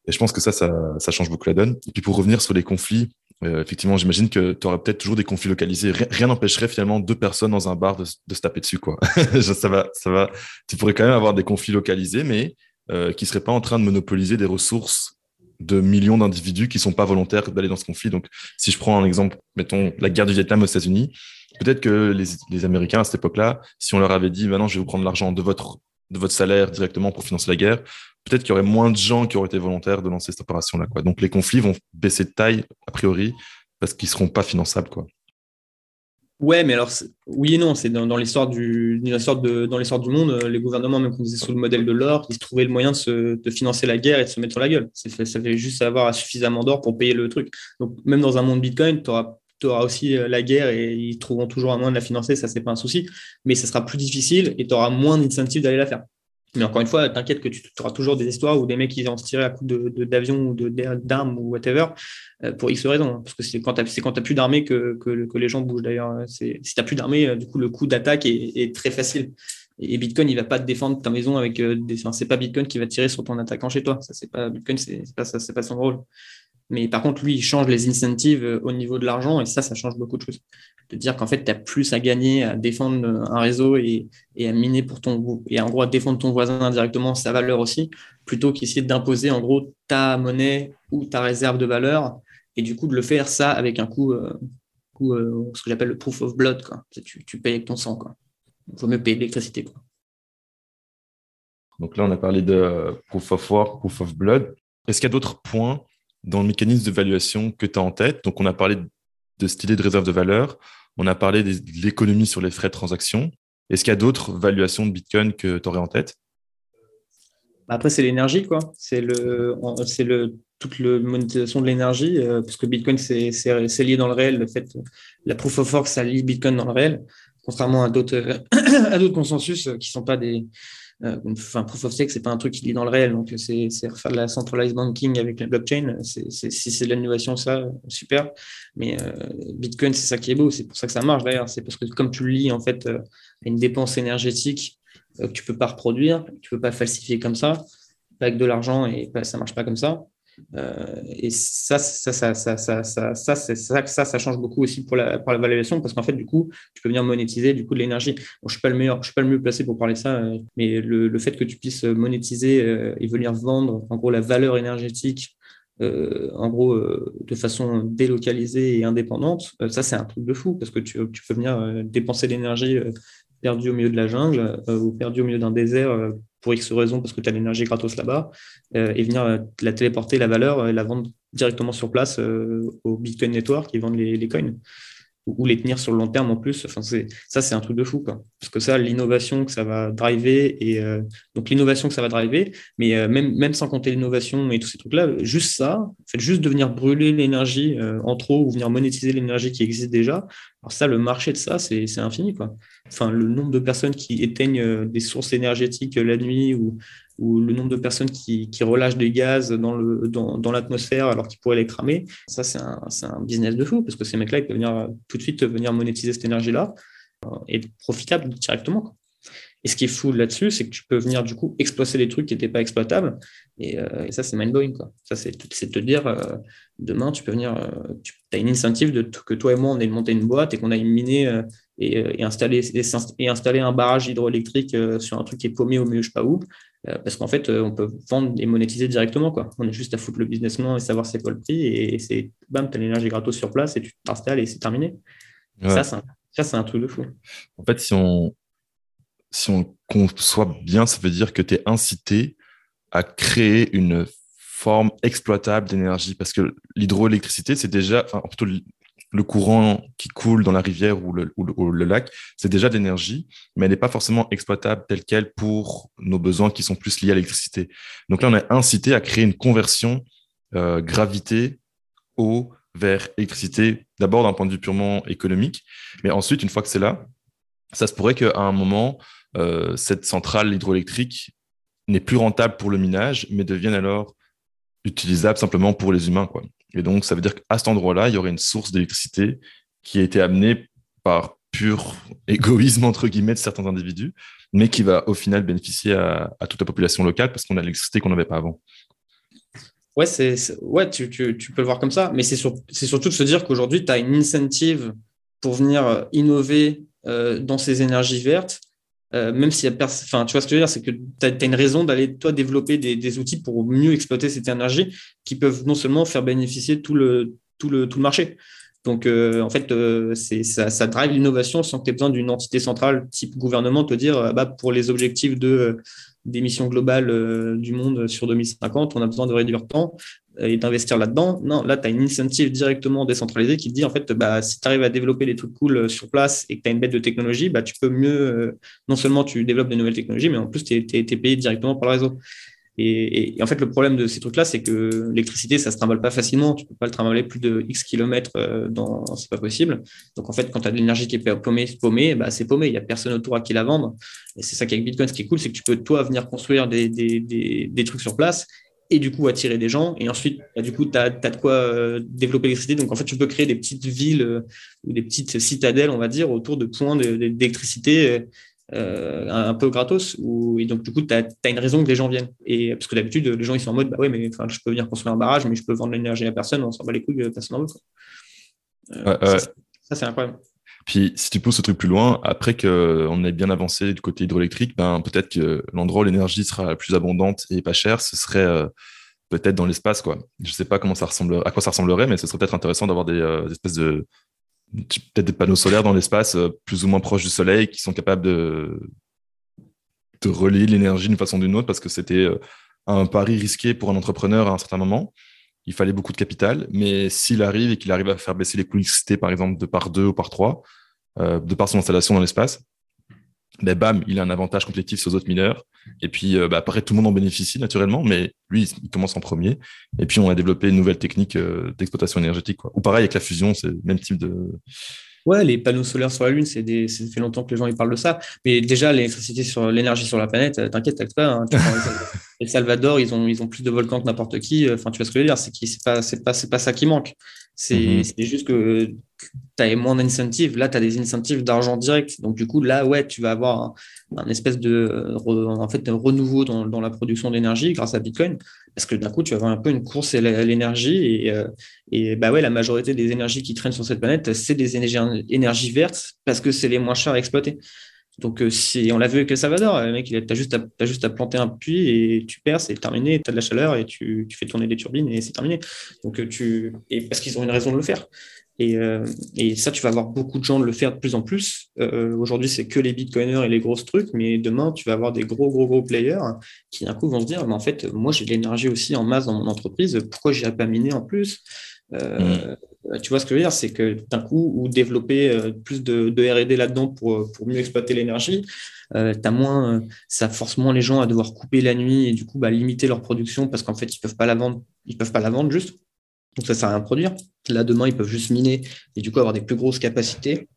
Speaker 2: Et je pense que ça, ça, change beaucoup la donne. Et puis pour revenir sur les conflits, euh, effectivement, j'imagine que tu auras peut-être toujours des conflits localisés. Rien n'empêcherait finalement deux personnes dans un bar de, se taper dessus, quoi. ça va, ça va. Tu pourrais quand même avoir des conflits localisés, mais euh, qui seraient pas en train de monopoliser des ressources de millions d'individus qui sont pas volontaires d'aller dans ce conflit. Donc, si je prends un exemple, mettons la guerre du Vietnam aux États-Unis, peut-être que les, Américains à cette époque-là, si on leur avait dit, maintenant, je vais vous prendre l'argent de votre salaire directement pour financer la guerre, peut-être qu'il y aurait moins de gens qui auraient été volontaires de lancer cette opération-là. Donc les conflits vont baisser de taille, a priori, parce qu'ils ne seront pas finançables.
Speaker 1: Ouais, mais alors, oui et non, c'est dans, l'histoire du, dans l'histoire du monde, euh, les gouvernements, même qu'on disait sous le modèle de l'or, ils trouvaient le moyen de, se, financer la guerre et de se mettre sur la gueule. Ça fait, juste avoir suffisamment d'or pour payer le truc. Donc, même dans un monde Bitcoin, tu auras tu auras aussi euh, la guerre et ils trouveront toujours un moyen de la financer, ça, c'est pas un souci. Mais ça sera plus difficile et tu auras moins d'incentive d'aller la faire. Mais encore une fois, t'inquiète que tu auras toujours des histoires où des mecs qui vont se tirer à coup d'avion ou d'armes ou whatever euh, pour X raisons. Parce que c'est quand tu n'as plus d'armée que, que, les gens bougent d'ailleurs. Si tu n'as plus d'armée, euh, du coup, le coût d'attaque est, très facile. Et Bitcoin, il va pas te défendre ta maison avec des. c'est pas Bitcoin qui va tirer sur ton attaquant chez toi. Ça, pas Bitcoin, c'est pas, pas son rôle. Mais par contre, lui, il change les incentives euh, au niveau de l'argent et ça, ça change beaucoup de choses. De dire qu'en fait, tu as plus à gagner à défendre euh, un réseau et, à miner pour ton et en gros à défendre ton voisin indirectement sa valeur aussi, plutôt qu'essayer d'imposer en gros ta monnaie ou ta réserve de valeur et du coup de le faire ça avec un coût, euh, ce que j'appelle le proof of blood. Quoi. Tu, tu payes avec ton sang. Il vaut mieux payer l'électricité.
Speaker 2: Donc là, on a parlé de proof of work, proof of blood. Est-ce qu'il y a d'autres points dans le mécanisme d'évaluation que tu as en tête? Donc, on a parlé de stylet de réserve de valeur, on a parlé de l'économie sur les frais de transaction. Est-ce qu'il y a d'autres valuations de Bitcoin que tu aurais en tête?
Speaker 1: Bah, Après, c'est l'énergie, quoi. C'est le, c'est le, toute la monétisation de l'énergie, euh, parce que Bitcoin, c'est lié dans le réel. Le fait, la proof of work, ça lie Bitcoin dans le réel. contrairement à d'autres à d'autres consensus qui sont pas des enfin proof of stake c'est pas un truc qui lit dans le réel donc c'est faire de la centralized banking avec la blockchain si c'est de l'innovation ça super. Mais Bitcoin c'est ça qui est beau c'est pour ça que ça marche d'ailleurs. C'est parce que comme tu le lis en fait à une dépense énergétique que tu peux pas reproduire tu peux pas falsifier comme ça pas avec de l'argent et ça marche pas comme ça. euh, et ça, ça, ça, ça, ça, ça, ça, ça, change beaucoup aussi pour la, pour la valorisation parce qu'en fait, du coup, tu peux venir monétiser du coup de l'énergie. Je suis pas le meilleur, je suis pas le mieux placé pour parler de ça, euh, mais le, le fait que tu puisses monétiser euh, et venir vendre en gros la valeur énergétique euh, en gros, euh, de façon délocalisée et indépendante, euh, ça, c'est un truc de fou parce que tu, tu peux venir dépenser l'énergie perdue au milieu de la jungle ou perdue au milieu d'un désert pour X raisons parce que tu as l'énergie gratos là-bas et venir la téléporter, la valeur et la vendre directement sur place au Bitcoin Network qui vendent les, les coins ou les tenir sur le long terme en plus. Enfin, ça, c'est un truc de fou. Quoi. Parce que ça, l'innovation que ça va driver, et euh, donc l'innovation que ça va driver, mais euh, même, même sans compter l'innovation et tous ces trucs-là, juste ça, fait, juste de venir brûler l'énergie euh, en trop ou venir monétiser l'énergie qui existe déjà, alors ça, le marché de ça, c'est infini. Quoi. Enfin, le nombre de personnes qui éteignent des sources énergétiques la nuit ou, ou le nombre de personnes qui, relâchent des gaz dans, le, dans, l'atmosphère alors qu'ils pourraient les cramer, ça, c'est un, un, business de fou parce que ces mecs-là, ils peuvent venir tout de suite venir monétiser cette énergie-là euh, et être profitable directement. Et ce qui est fou là-dessus, c'est que tu peux venir du coup exploiter des trucs qui n'étaient pas exploitables. Et, euh, ça, c'est mind-blowing. Ça, c'est, te dire, euh, demain, tu peux venir, tu as une incentive de que toi et moi, on ait monté une boîte et qu'on aille miner et, et, installer, et, installer un barrage hydroélectrique sur un truc qui est paumé au milieu, je sais pas où. Euh, parce qu'en fait, euh, on peut vendre et monétiser directement. Quoi. On est juste à foutre le businessman et savoir c'est quoi le prix. Et c'est bam, tu as l'énergie gratos sur place et tu t'installes et c'est terminé. Ça, c'est un, truc de fou.
Speaker 2: En fait, si on, si on conçoit bien, ça veut dire que tu es incité à créer une forme exploitable d'énergie parce que l'hydroélectricité, c'est déjà, enfin, plutôt le courant qui coule dans la rivière ou le, lac, c'est déjà de l'énergie, mais elle n'est pas forcément exploitable telle qu'elle pour nos besoins qui sont plus liés à l'électricité. Donc là, on est incité à créer une conversion euh, gravité, eau vers électricité, d'abord d'un point de vue purement économique, mais ensuite, une fois que c'est là, ça se pourrait qu'à un moment, euh, cette centrale hydroélectrique n'est plus rentable pour le minage, mais devienne alors utilisable simplement pour les humains. Et donc, ça veut dire qu'à cet endroit-là, il y aurait une source d'électricité qui a été amenée par pur égoïsme, entre guillemets, de certains individus, mais qui va au final bénéficier à, toute la population locale parce qu'on a l'électricité qu'on n'avait pas avant.
Speaker 1: Ouais, c'est, ouais tu, tu, peux le voir comme ça, mais c'est, c'est surtout de se dire qu'aujourd'hui, tu as une incentive pour venir innover euh, dans ces énergies vertes euh, même personne, enfin, tu vois ce que je veux dire, c'est que tu as, une raison d'aller, toi, développer des, outils pour mieux exploiter cette énergie qui peuvent non seulement faire bénéficier tout le, tout le, tout le marché. Donc, euh, en fait, euh, ça, ça drive l'innovation sans que tu aies besoin d'une entité centrale type gouvernement te dire, bah, pour les objectifs de d'émissions globales du monde sur 2050, on a besoin de réduire le temps et d'investir là-dedans. Non, là, tu as une incentive directement décentralisée qui te dit, en fait, bah, si tu arrives à développer des trucs cool euh, sur place et que tu as une bête de technologie, bah, tu peux mieux, euh, non seulement tu développes des nouvelles technologies, mais en plus, tu es, payé directement par le réseau. Et, en fait, le problème de ces trucs-là, c'est que l'électricité, ça se trimballe pas facilement. Tu peux pas le trimballer plus de X kilomètres euh, dans, c'est pas possible. Donc, en fait, quand tu as de l'énergie qui est paumée, paumée bah, c'est paumé. Il y a personne autour à qui la vendre. Et c'est ça qui avec Bitcoin, ce qui est cool, c'est que tu peux, toi, venir construire des, des, des, trucs sur place et du coup attirer des gens. Et ensuite, bah, du coup, tu as, de quoi euh, développer l'électricité. Donc, en fait, tu peux créer des petites villes euh, ou des petites citadelles, on va dire, autour de points d'électricité euh, un peu gratos. Où, et donc, du coup, tu as, une raison que les gens viennent. Et, parce que d'habitude, les gens, ils sont en mode, bah ouais, mais je peux venir construire un barrage, mais je peux vendre l'énergie à personne, on s'en bat les couilles, personne n'en veut. ça, ça c'est incroyable.
Speaker 2: Puis si tu pousses ce truc plus loin, après qu'on ait bien avancé du côté hydroélectrique, ben, peut-être que l'endroit où l'énergie sera la plus abondante et pas chère, ce serait euh, peut-être dans l'espace. quoi. Je ne sais pas comment ça ressemble, à quoi ça ressemblerait, mais ce serait peut-être intéressant d'avoir des, euh, espèces de peut-être des panneaux solaires dans l'espace euh, plus ou moins proches du Soleil qui sont capables de, relier l'énergie d'une façon ou d'une autre parce que c'était un pari risqué pour un entrepreneur à un certain moment. Il fallait beaucoup de capital, mais s'il arrive et qu'il arrive à faire baisser les coûts par exemple, de par deux ou par trois, euh, de par son installation dans l'espace, ben bam, il a un avantage compétitif sur les autres mineurs. Et puis, euh, bah, après, tout le monde en bénéficie naturellement, mais lui, il commence en premier. Et puis, on a développé une nouvelle technique euh, d'exploitation énergétique. Ou pareil avec la fusion, c'est le même type de,
Speaker 1: Ouais, les panneaux solaires sur la Lune, c'est ça fait longtemps que les gens ils parlent de ça. Mais déjà, l'électricité sur l'énergie sur la planète, euh, t'inquiète, t'inquiète pas. Hein, El Salvador, ils ont, plus de volcans que n'importe qui. Enfin, tu vois ce que je veux dire C'est pas, pas ça qui manque. C'est mm-hmm. juste que tu as moins d'incentives. Là, tu as des incentives d'argent direct. Donc, du coup, là, ouais, tu vas avoir un, espèce de, en fait, un renouveau dans, dans la production d'énergie grâce à Bitcoin. Parce que d'un coup, tu vas avoir un peu une course à l'énergie. Et, euh, et bah ouais, la majorité des énergies qui traînent sur cette planète, c'est des énergies, énergies vertes parce que c'est les moins chers à exploiter. Donc, euh, si on l'a vu avec El Salvador, le mec, tu as, juste à, planter un puits et tu perces, c'est terminé, tu de la chaleur et tu, fais tourner des turbines et c'est terminé. Donc, euh, tu, et parce qu'ils ont une raison de le faire. Et, euh, ça, tu vas avoir beaucoup de gens le faire de plus en plus. Euh, Aujourd'hui, c'est que les bitcoiners et les grosses trucs, mais demain, tu vas avoir des gros, gros, gros players qui d'un coup vont se dire, mais en fait, moi, j'ai de l'énergie aussi en masse dans mon entreprise, pourquoi je pas miner en plus? Euh, mm. Tu vois ce que je veux dire C'est que d'un coup, ou développer euh, plus de, RD là-dedans pour, pour mieux exploiter l'énergie, euh, moins, ça force moins les gens à devoir couper la nuit et du coup bah, limiter leur production parce qu'en fait, ils peuvent pas la vendre, ils peuvent pas la vendre juste. Donc ça sert à rien de produire. Là, demain, ils peuvent juste miner et du coup avoir des plus grosses capacités.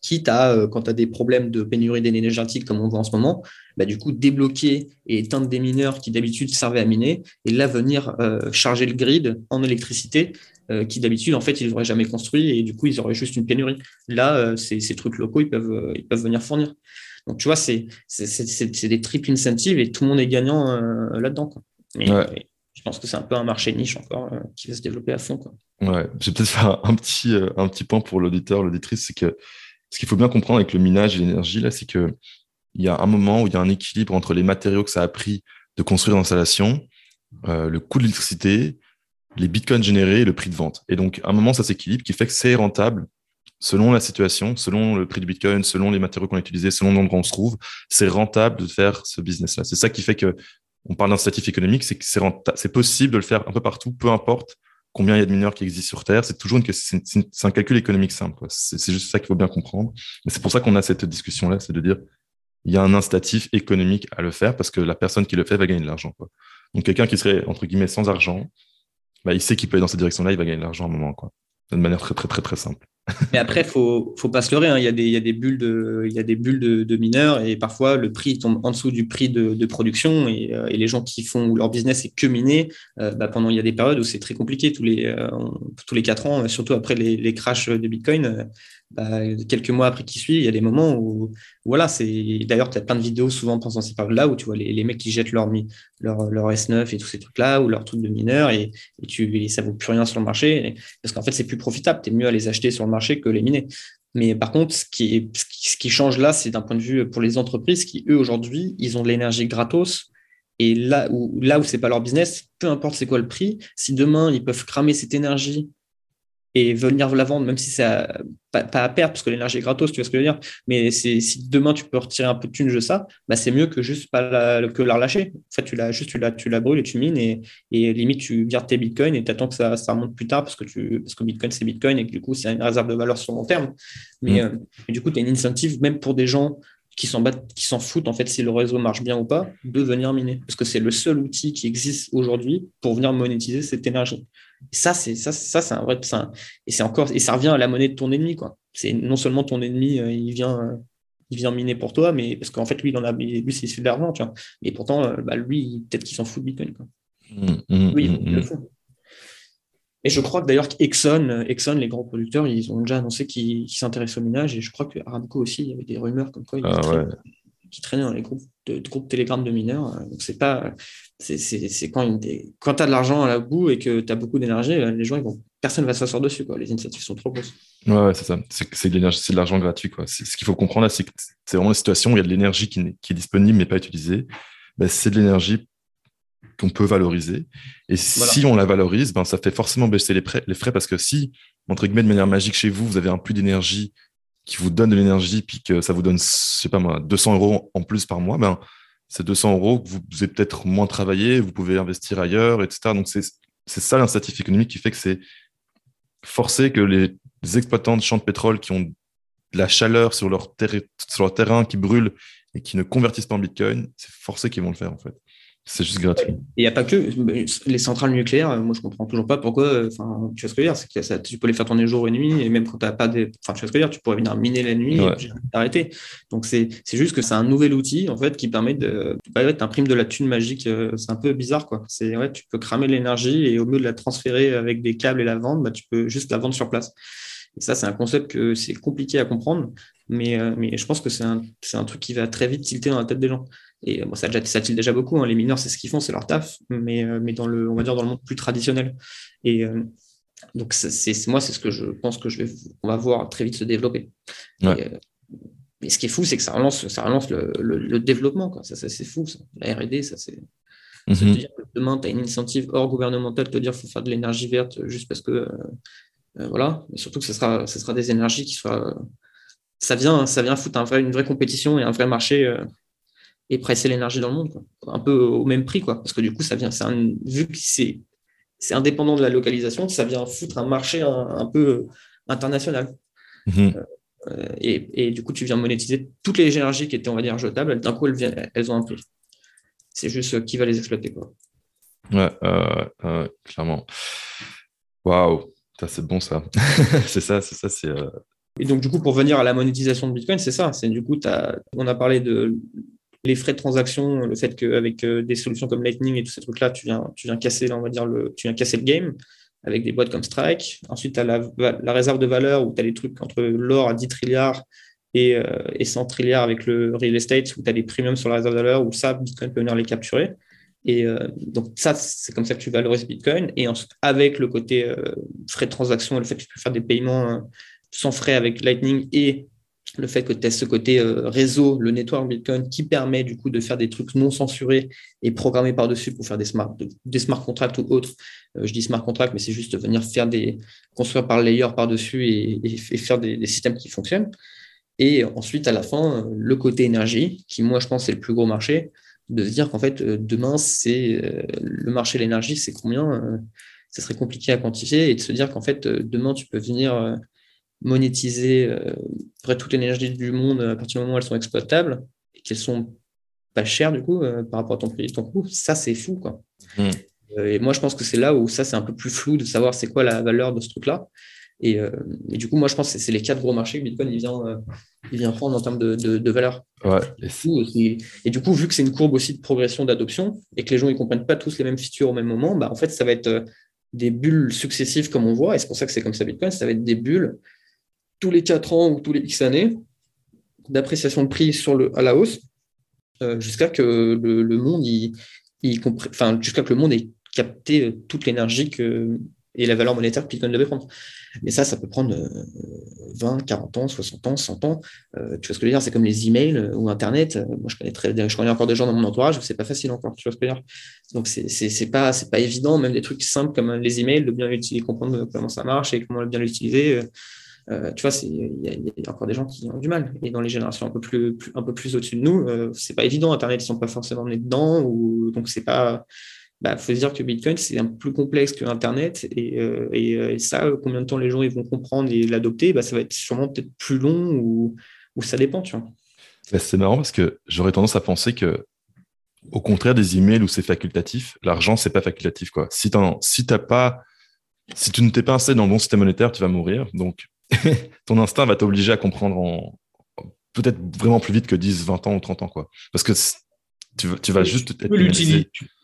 Speaker 1: Quitte à, euh, quand tu as des problèmes de pénurie d'énergie comme on voit en ce moment, bah, du coup, débloquer et éteindre des mineurs qui d'habitude servaient à miner et là venir euh, charger le grid en électricité euh, qui d'habitude, en fait, ils n'auraient jamais construit et du coup, ils auraient juste une pénurie. Là, ces, ces, trucs locaux, ils peuvent, ils peuvent venir fournir. Donc, tu vois, c'est des triple incentives et tout le monde est gagnant là-dedans. Ouais je pense que c'est un peu un marché niche encore euh, qui va se développer à fond. Quoi.
Speaker 2: Ouais, je vais peut-être faire un petit, euh, un petit point pour l'auditeur, l'auditrice, c'est que ce qu'il faut bien comprendre avec le minage et l'énergie, là, c'est qu'il y a un moment où il y a un équilibre entre les matériaux que ça a pris de construire l'installation, euh, le coût de l'électricité, les bitcoins générés et le prix de vente. Et donc, à un moment, ça s'équilibre, qui fait que c'est rentable selon la situation, selon le prix du bitcoin, selon les matériaux qu'on a utilisés, selon l'endroit où on se trouve, c'est rentable de faire ce business-là. C'est ça qui fait que on parle d'incitatif économique, c'est que c'est possible de le faire un peu partout, peu importe combien il y a de mineurs qui existent sur Terre. C'est toujours une c'est un calcul économique simple. C'est juste ça qu'il faut bien comprendre. c'est pour ça qu'on a cette discussion-là, c'est de dire il y a un incitatif économique à le faire parce que la personne qui le fait va gagner de l'argent. Donc quelqu'un qui serait entre guillemets sans argent, bah, il sait qu'il peut aller dans cette direction-là, il va gagner de l'argent à un moment, quoi, de manière très très très très simple.
Speaker 1: Mais après, faut, faut pas se leurrer. Hein. Il, y a des, il, y a des, bulles de, il y a des bulles de, mineurs et parfois le prix tombe en dessous du prix de, production et, euh, et, les gens qui font leur business c'est que miner. Euh, bah, pendant il y a des périodes où c'est très compliqué tous les euh, tous les quatre ans, surtout après les, les crashs de Bitcoin. Bah, quelques mois après qui suit, il y a des moments où, voilà, c'est d'ailleurs, tu as plein de vidéos souvent pendant ces périodes-là où tu vois les, les, mecs qui jettent leur, leur, leur S9 et tous ces trucs-là ou leurs trucs de mineurs et, et, tu, ça vaut plus rien sur le marché parce qu'en fait, c'est plus profitable. Tu es mieux à les acheter sur le marché que les miner. Mais par contre, ce qui, ce qui change là, c'est d'un point de vue pour les entreprises qui, eux, aujourd'hui, ils ont de l'énergie gratos. Et là où, là où c'est pas leur business, peu importe c'est quoi le prix, si demain ils peuvent cramer cette énergie et venir la vendre, même si c'est pas, à perdre, parce que l'énergie est gratos, tu vois ce que je veux dire. Mais si demain tu peux retirer un peu de thune de ça, bah c'est mieux que juste pas la, que la relâcher. En fait, tu la, juste tu la, tu la brûles et tu mines et, et limite tu gardes tes bitcoins et tu attends que ça, ça remonte plus tard parce que, tu, parce que bitcoin c'est bitcoin et que du coup c'est une réserve de valeur sur long terme. Mais, mm. euh, du coup, tu as une incentive même pour des gens qui s'en qui s'en foutent en fait si le réseau marche bien ou pas, de venir miner. Parce que c'est le seul outil qui existe aujourd'hui pour venir monétiser cette énergie. Et ça, c'est ça, ça c'est un vrai. et c'est encore et ça revient à la monnaie de ton ennemi, quoi. C'est non seulement ton ennemi, euh, il vient. Euh, il vient miner pour toi, mais parce qu'en fait, lui, il en a, lui, c'est de l'argent, tu vois. Mais pourtant, euh, bah, lui, peut-être qu'il s'en fout de Bitcoin. Quoi. Mmh, mmh, oui, mmh, le font. Et je crois que d'ailleurs Exxon, Exxon, les grands producteurs, ils ont déjà annoncé qu'ils s'intéressent au minage. Et je crois que Aramco aussi, il y avait des rumeurs comme quoi ils ah, qui traînaient dans les groupes de, groupes Telegram de mineurs. Donc c'est pas, c'est quand des, quand tu as de l'argent à la bout et que tu as beaucoup d'énergie, les gens ils vont, personne va s'asseoir dessus quoi. Les incentives sont trop grosses.
Speaker 2: Ouais, c'est ça. C'est de c'est de l'argent gratuit quoi. Ce qu'il faut comprendre là, c'est que c'est vraiment une situation où il y a de l'énergie qui, qui, est disponible mais pas utilisée. Ben, c'est de l'énergie qu'on peut valoriser. Et si on la valorise, ben, ça fait forcément baisser les, les frais parce que si, entre guillemets, de manière magique chez vous, vous avez un plus d'énergie qui vous donne de l'énergie, puis que ça vous donne, je pas moi, 200 euros en plus par mois, ben, c'est 200 euros que vous, avez peut-être moins travaillé, vous pouvez investir ailleurs, etc. Donc, c'est ça l'incentive économique qui fait que c'est forcé que les exploitants de champs de pétrole qui ont de la chaleur sur leur, sur leur terrain qui brûle et qui ne convertissent pas en Bitcoin, c'est forcé qu'ils vont le faire, en fait. C'est juste gratuit.
Speaker 1: Il n'y a pas que les centrales nucléaires. Moi, je comprends toujours pas pourquoi. Enfin, tu vois ce que je veux dire C'est que ça, tu peux les faire tourner jour et nuit, et même quand tu n'as pas des. Enfin, tu vois ce que je veux dire Tu pourrais venir miner la nuit et t'arrêter. Donc, c'est juste que c'est un nouvel outil en fait qui permet de. Bah, ouais, imprimes de la thune magique. Euh, c'est un peu bizarre, quoi. C'est ouais, tu peux cramer l'énergie et au lieu de la transférer avec des câbles et la vendre, bah, tu peux juste la vendre sur place. Et ça, c'est un concept que c'est compliqué à comprendre, mais, euh, mais je pense que c'est un, un truc qui va très vite tilter dans la tête des gens. Et bon, ça, ça tilte déjà beaucoup. Hein. Les mineurs, c'est ce qu'ils font, c'est leur taf, mais, euh, mais dans le, on va dire dans le monde plus traditionnel. Et euh, donc, c'est, moi, c'est ce que je pense que je vais, on va voir très vite se développer.
Speaker 2: Ouais.
Speaker 1: mais ce qui est fou, c'est que ça relance, ça relance le, le, développement. Quoi. Ça, c'est fou. La R&D, ça c'est. Mhm. dire que demain, tu as une incentive hors gouvernementale de te dire qu'il faut faire de l'énergie verte juste parce que voilà, mais surtout que ce sera, ce sera des énergies qui soient. Ça vient, ça vient foutre un vrai, une vraie compétition et un vrai marché et presser l'énergie dans le monde, un peu au même prix, quoi. Parce que du coup, ça vient, un, vu que c'est, indépendant de la localisation, ça vient foutre un marché un, peu euh, international. Mhm. Euh, et, et, du coup, tu viens monétiser toutes les énergies qui étaient, on va dire, jetables, d'un coup, elles, elles ont un prix. C'est juste euh, qui va les exploiter, quoi.
Speaker 2: Ouais, clairement. Waouh, c'est bon ça. c'est ça, c'est ça, c'est.
Speaker 1: Et donc, du coup, pour venir à la monétisation de Bitcoin, c'est ça. C'est du coup, as, on a parlé de les frais de transaction, le fait qu'avec euh, des solutions comme Lightning et tous ces trucs-là, tu viens, tu viens casser, on va dire, le, tu viens casser le game avec des boîtes comme Strike. Ensuite, tu as la, réserve de valeur où tu as les trucs entre l'or à 10 trilliards et, euh, et 100 trilliards avec le real estate où tu as des premiums sur la réserve de valeur où ça, Bitcoin peut venir les capturer. Et euh, donc, ça, c'est comme ça que tu valorises Bitcoin. Et ensuite, avec le côté frais de transaction le fait que tu peux faire des paiements sans frais avec Lightning et le fait que tu aies ce côté euh, réseau, le network Bitcoin, qui permet du coup de faire des trucs non censurés et programmés par-dessus pour faire des smart, des smart contracts ou autres. Euh, je dis smart contracts, mais c'est juste venir faire des construire par layer par-dessus et, faire des, systèmes qui fonctionnent. Et ensuite, à la fin, le côté énergie, qui moi je pense c'est le plus gros marché, de se dire qu'en fait, euh, demain, c'est le marché de l'énergie, c'est combien Ce serait compliqué à quantifier et de se dire qu'en fait, demain, tu peux venir monétiser euh, toute l'énergie du monde à partir du moment où elles sont exploitables et qu'elles sont pas chères du coup euh, par rapport à ton prix, ton coût, ça c'est fou quoi. Mmh. Euh, et moi je pense que c'est là où ça c'est un peu plus flou de savoir c'est quoi la valeur de ce truc là. Et, du coup, moi, je pense que c'est les quatre gros marchés que Bitcoin il vient, il vient prendre en termes de, de, valeur.
Speaker 2: Ouais.
Speaker 1: Et, et, du coup, vu que c'est une courbe aussi de progression d'adoption et que les gens ne comprennent pas tous les mêmes features au même moment, bah, en fait, ça va être des bulles successives comme on voit. Et c'est pour ça que c'est comme ça Bitcoin. Ça va être des bulles tous les 4 ans ou tous les X années d'appréciation de prix sur le, à la hausse euh, jusqu'à que le, monde il, enfin, jusqu'à que le monde ait capté toute l'énergie que, et la valeur monétaire Bitcoin devait prendre. Mais ça, ça peut prendre 20, 40 ans, 60 ans, 100 ans. Euh, tu vois ce que je veux dire? C'est comme les emails ou Internet. Moi, je connais, très, je connais encore des gens dans mon entourage, c'est pas facile encore. Tu vois ce que je veux dire? Donc, c'est pas, pas évident, même des trucs simples comme les emails, de bien utiliser, comprendre comment ça marche et comment bien l'utiliser. Euh, tu vois, il y, a encore des gens qui ont du mal. Et dans les générations un peu plus, un peu plus au-dessus de nous, euh, c'est pas évident. Internet, ils sont pas forcément nés dedans. Ou, donc, c'est pas. Bah, faut se dire que Bitcoin, c'est un plus complexe que Internet. Et, euh, et, ça, combien de temps les gens ils vont comprendre et l'adopter, bah, ça va être sûrement peut-être plus long ou, ou ça dépend. Tu vois.
Speaker 2: Bah, c'est marrant parce que j'aurais tendance à penser que au contraire des emails où c'est facultatif, l'argent, c'est pas facultatif. Quoi. Si, si, as pas, si tu ne t'es pas installé dans le bon système monétaire, tu vas mourir. Donc, ton instinct va t'obliger à comprendre en peut-être vraiment plus vite que 10, 20 ans ou 30 ans. Quoi. Parce que tu, tu vas juste
Speaker 1: tu peux,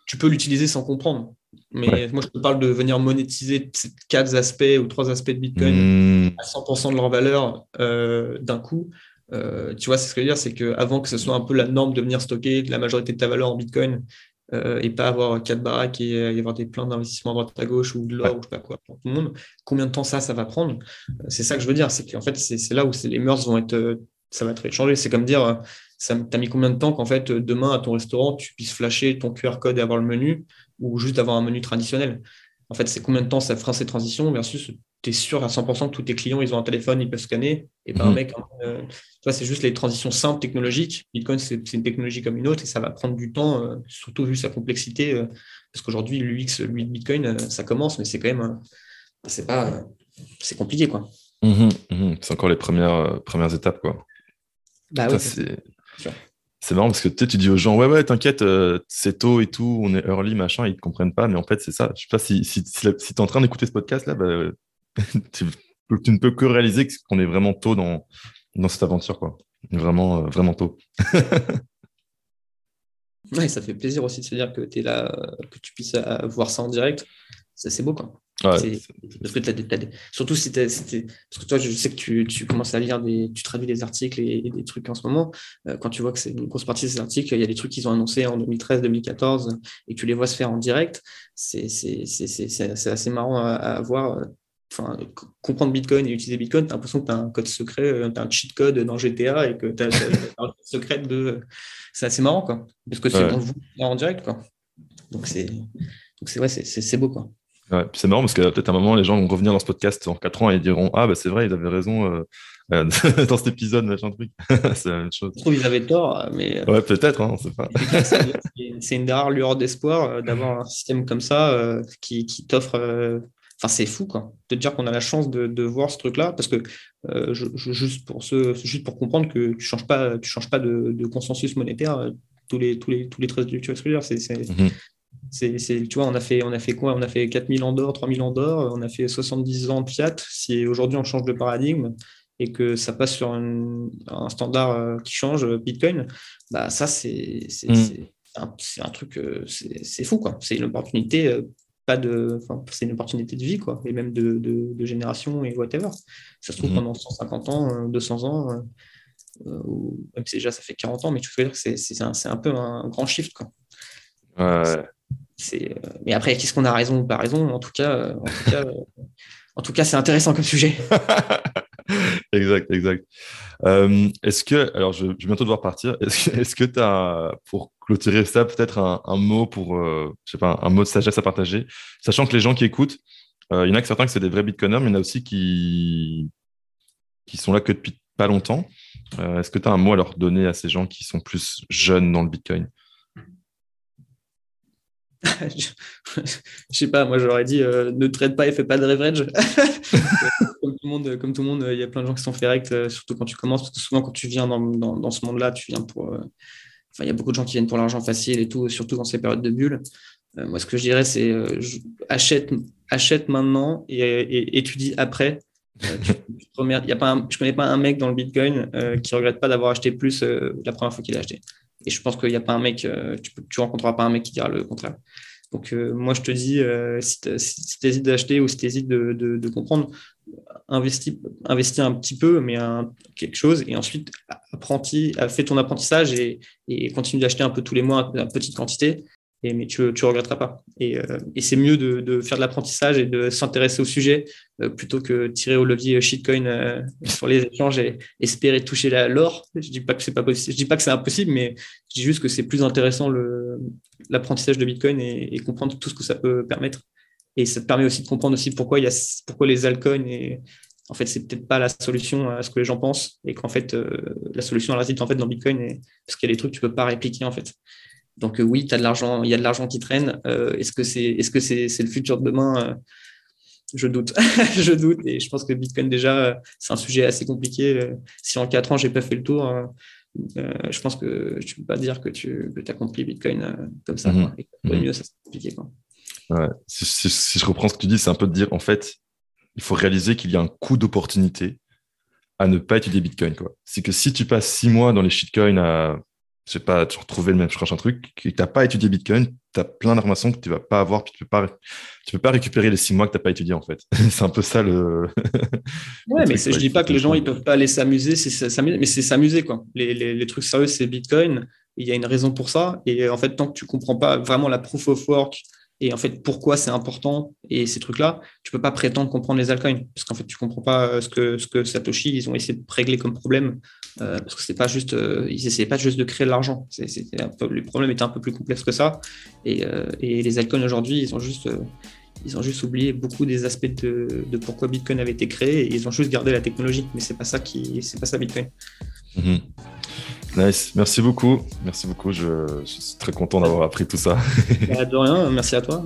Speaker 1: tu, peux l'utiliser sans comprendre. Mais moi, je te parle de venir monétiser ces quatre aspects ou trois aspects de Bitcoin hmm. à 100% de leur valeur euh, d'un coup. Euh, tu vois, c'est ce que je veux dire, c'est qu'avant que ce soit un peu la norme de venir stocker la majorité de ta valeur en Bitcoin, euh, et pas avoir quatre baraques et y avoir des plans d'investissement à droite à gauche ou de l'or ou je sais pas quoi pour tout le monde. Combien de temps ça, ça va prendre? Euh, C'est ça que je veux dire, c'est qu'en fait, c'est là où les mœurs vont être, euh, ça va être changé. C'est comme dire, ça t'a mis combien de temps qu'en fait, demain, à ton restaurant, tu puisses flasher ton QR code et avoir le menu ou juste avoir un menu traditionnel? En fait, c'est combien de temps ça fera ces transitions versus tu es sûr à 100% que tous tes clients, ils ont un téléphone, ils peuvent scanner. Et pas un mhm. mec, euh, tu vois, c'est juste les transitions simples technologiques. Bitcoin, c'est une technologie comme une autre et ça va prendre du temps, euh, surtout vu sa complexité. Euh, parce qu'aujourd'hui, l'UX, lui, Bitcoin, ça commence, mais c'est quand même, c'est pas, c'est compliqué, quoi.
Speaker 2: Mhm, mhm. C'est encore les premières, premières étapes, quoi.
Speaker 1: Bah oui,
Speaker 2: C'est marrant parce que tu dis aux gens, ouais, ouais, t'inquiète, euh, c'est tôt et tout, on est early, machin, ils te comprennent pas, mais en fait, c'est ça. Je sais pas si, si, si, tu es en train d'écouter ce podcast-là, bah, tu, ne peux que réaliser qu'on est vraiment tôt dans, dans cette aventure, quoi. Vraiment, euh, vraiment tôt.
Speaker 1: ouais, ça fait plaisir aussi de se dire que tu es là, que tu puisses voir ça en direct. C'est beau, quoi. Parce que surtout si parce que toi, je sais que tu, tu, commences à lire des, tu traduis des articles et, des trucs en ce moment. Euh, quand tu vois que c'est une grosse partie de ces articles, il y a des trucs qu'ils ont annoncés en 2013, 2014 et tu les vois se faire en direct. C'est assez marrant à, voir. Enfin, comprendre Bitcoin et utiliser Bitcoin, tu as l'impression que tu as un code secret, euh, tu as un cheat code dans GTA et que tu as, un code secret de. C'est assez marrant, quoi. Parce que c'est en direct, quoi. Donc, c'est ouais, c'est beau, quoi.
Speaker 2: Ouais, c'est marrant parce que peut-être à un moment, les gens vont revenir dans ce podcast en 4 ans et ils diront Ah, bah c'est vrai, ils avaient raison euh, euh, dans cet épisode, machin truc. c'est la même chose.
Speaker 1: Je trouve qu'ils avaient tort, mais.
Speaker 2: Ouais, peut-être, hein, on sait pas.
Speaker 1: c'est une rare lueur d'espoir d'avoir un système comme ça qui, qui t'offre. Enfin, c'est fou, quoi. De dire qu'on a la chance de, de voir ce truc-là, parce que je, juste, pour ce, juste pour comprendre que tu ne changes pas, tu changes pas de, de consensus monétaire tous les, tous les, tous les 13 tu vois C'est. C'est, tu vois, on a fait, on a fait quoi? On a fait 4000 ans d'or, 3000 ans d'or, on a fait 70 ans de fiat. Si aujourd'hui on change de paradigme et que ça passe sur un, standard euh, qui change, euh, Bitcoin, bah ça c'est, c'est, mm. un, truc, euh, c'est, fou quoi. C'est une opportunité, pas de, c'est une opportunité de vie quoi, et même de, de, génération et whatever. Ça se trouve mm. pendant 150 ans, 200 ans. ou même si déjà ça fait 40 ans, mais tu veux dire que c'est, un, un, peu un grand shift. Quoi.
Speaker 2: Ouais.
Speaker 1: Euh, mais après, qu'est-ce qu'on a raison ou pas raison? En tout cas, euh, en tout cas, c'est intéressant comme sujet.
Speaker 2: exact, exact. Euh, est-ce que, alors je, vais bientôt devoir partir, est-ce que tu as, pour clôturer ça, peut-être un, mot pour, je sais pas, un mot de sagesse à partager, sachant que les gens qui écoutent, il y en a que certains que c'est des vrais bitcoiners, mais il y en a aussi qui, qui sont là que depuis pas longtemps. est-ce que tu as un mot à leur donner à ces gens qui sont plus jeunes dans le bitcoin?
Speaker 1: je, sais pas, moi j'aurais dit euh, ne trade pas et fais pas de leverage. comme, tout le monde, comme tout le monde, il y a plein de gens qui sont faits euh, surtout quand tu commences, souvent quand tu viens dans, dans, ce monde-là, tu viens pour. Euh, il y a beaucoup de gens qui viennent pour l'argent facile et tout, surtout dans ces périodes de bulle. moi, ce que je dirais, c'est achète, achète maintenant et, étudie après. y a pas je connais pas un mec dans le Bitcoin qui regrette pas d'avoir acheté plus la première fois qu'il a acheté. Et je pense qu'il n'y a pas un mec, euh, tu ne rencontreras pas un mec qui dira le contraire. Donc, euh, moi, je te dis, euh, si tu hésites d'acheter ou si tu hésites de, comprendre, investis, investis un petit peu, mais quelque chose, et ensuite, apprenti, fais ton apprentissage et continue d'acheter un peu tous les mois, une petite quantité, mais tu ne regretteras pas. Et, euh, c'est mieux de, faire de l'apprentissage et de s'intéresser au sujet euh, plutôt que tirer au levier shitcoin euh, sur les échanges et espérer toucher l'or. Je dis pas que c'est pas possible, je dis pas que c'est impossible, mais je dis juste que c'est plus intéressant l'apprentissage de Bitcoin et, comprendre tout ce que ça peut permettre. Et ça te permet aussi de comprendre aussi pourquoi il y a pourquoi les altcoins et en fait c'est peut-être pas la solution à ce que les gens pensent et qu'en fait la solution réside en fait dans Bitcoin et, parce qu'il y a des trucs que tu peux pas répliquer en fait. Donc euh, oui, tu as de l'argent, il y a de l'argent qui traîne. Euh, est-ce que c'est est -ce c'est c'est le futur de demain euh, Je doute. je doute. Et je pense que Bitcoin, déjà, c'est un sujet assez compliqué. Si en quatre ans, j'ai pas fait le tour, je pense que tu peux pas dire que tu que as compris Bitcoin comme ça. Mhm. Mhm. mieux, ça c'est compliqué.
Speaker 2: Si, je reprends ce que tu dis, c'est un peu de dire, en fait, il faut réaliser qu'il y a un coût d'opportunité à ne pas étudier Bitcoin. C'est que si tu passes six mois dans les shitcoins à je sais pas, tu retrouver le même un truc, que tu n'as pas étudié Bitcoin, tu as plein d'informations que tu vas pas avoir, puis tu peux pas, tu peux pas récupérer les six mois que tu n'as pas étudié en fait. c'est un peu ça le.
Speaker 1: ouais, mais je dis pas que les gens ils peuvent pas aller s'amuser, mais c'est s'amuser quoi. Les, les, les, trucs sérieux, c'est Bitcoin. Il y a une raison pour ça. Et en fait, tant que tu comprends pas vraiment la proof of work, et en fait pourquoi c'est important et ces trucs-là, tu peux pas prétendre comprendre les altcoins. Parce qu'en fait tu comprends pas euh, ce que ce que Satoshi ils ont essayé de régler comme problème euh, parce que c'est pas juste euh, ils essayaient pas juste de créer de l'argent, le problème était un peu plus complexe que ça. Et, les altcoins aujourd'hui ils ont juste ils ont juste oublié beaucoup des aspects de, pourquoi Bitcoin avait été créé. Ils ont juste gardé la technologie. Mais c'est pas ça qui c'est pas ça Bitcoin.
Speaker 2: Mm-hmm. Nice, merci beaucoup. Merci beaucoup. Je, suis très content d'avoir appris tout ça.
Speaker 1: Bah, de rien, merci à toi.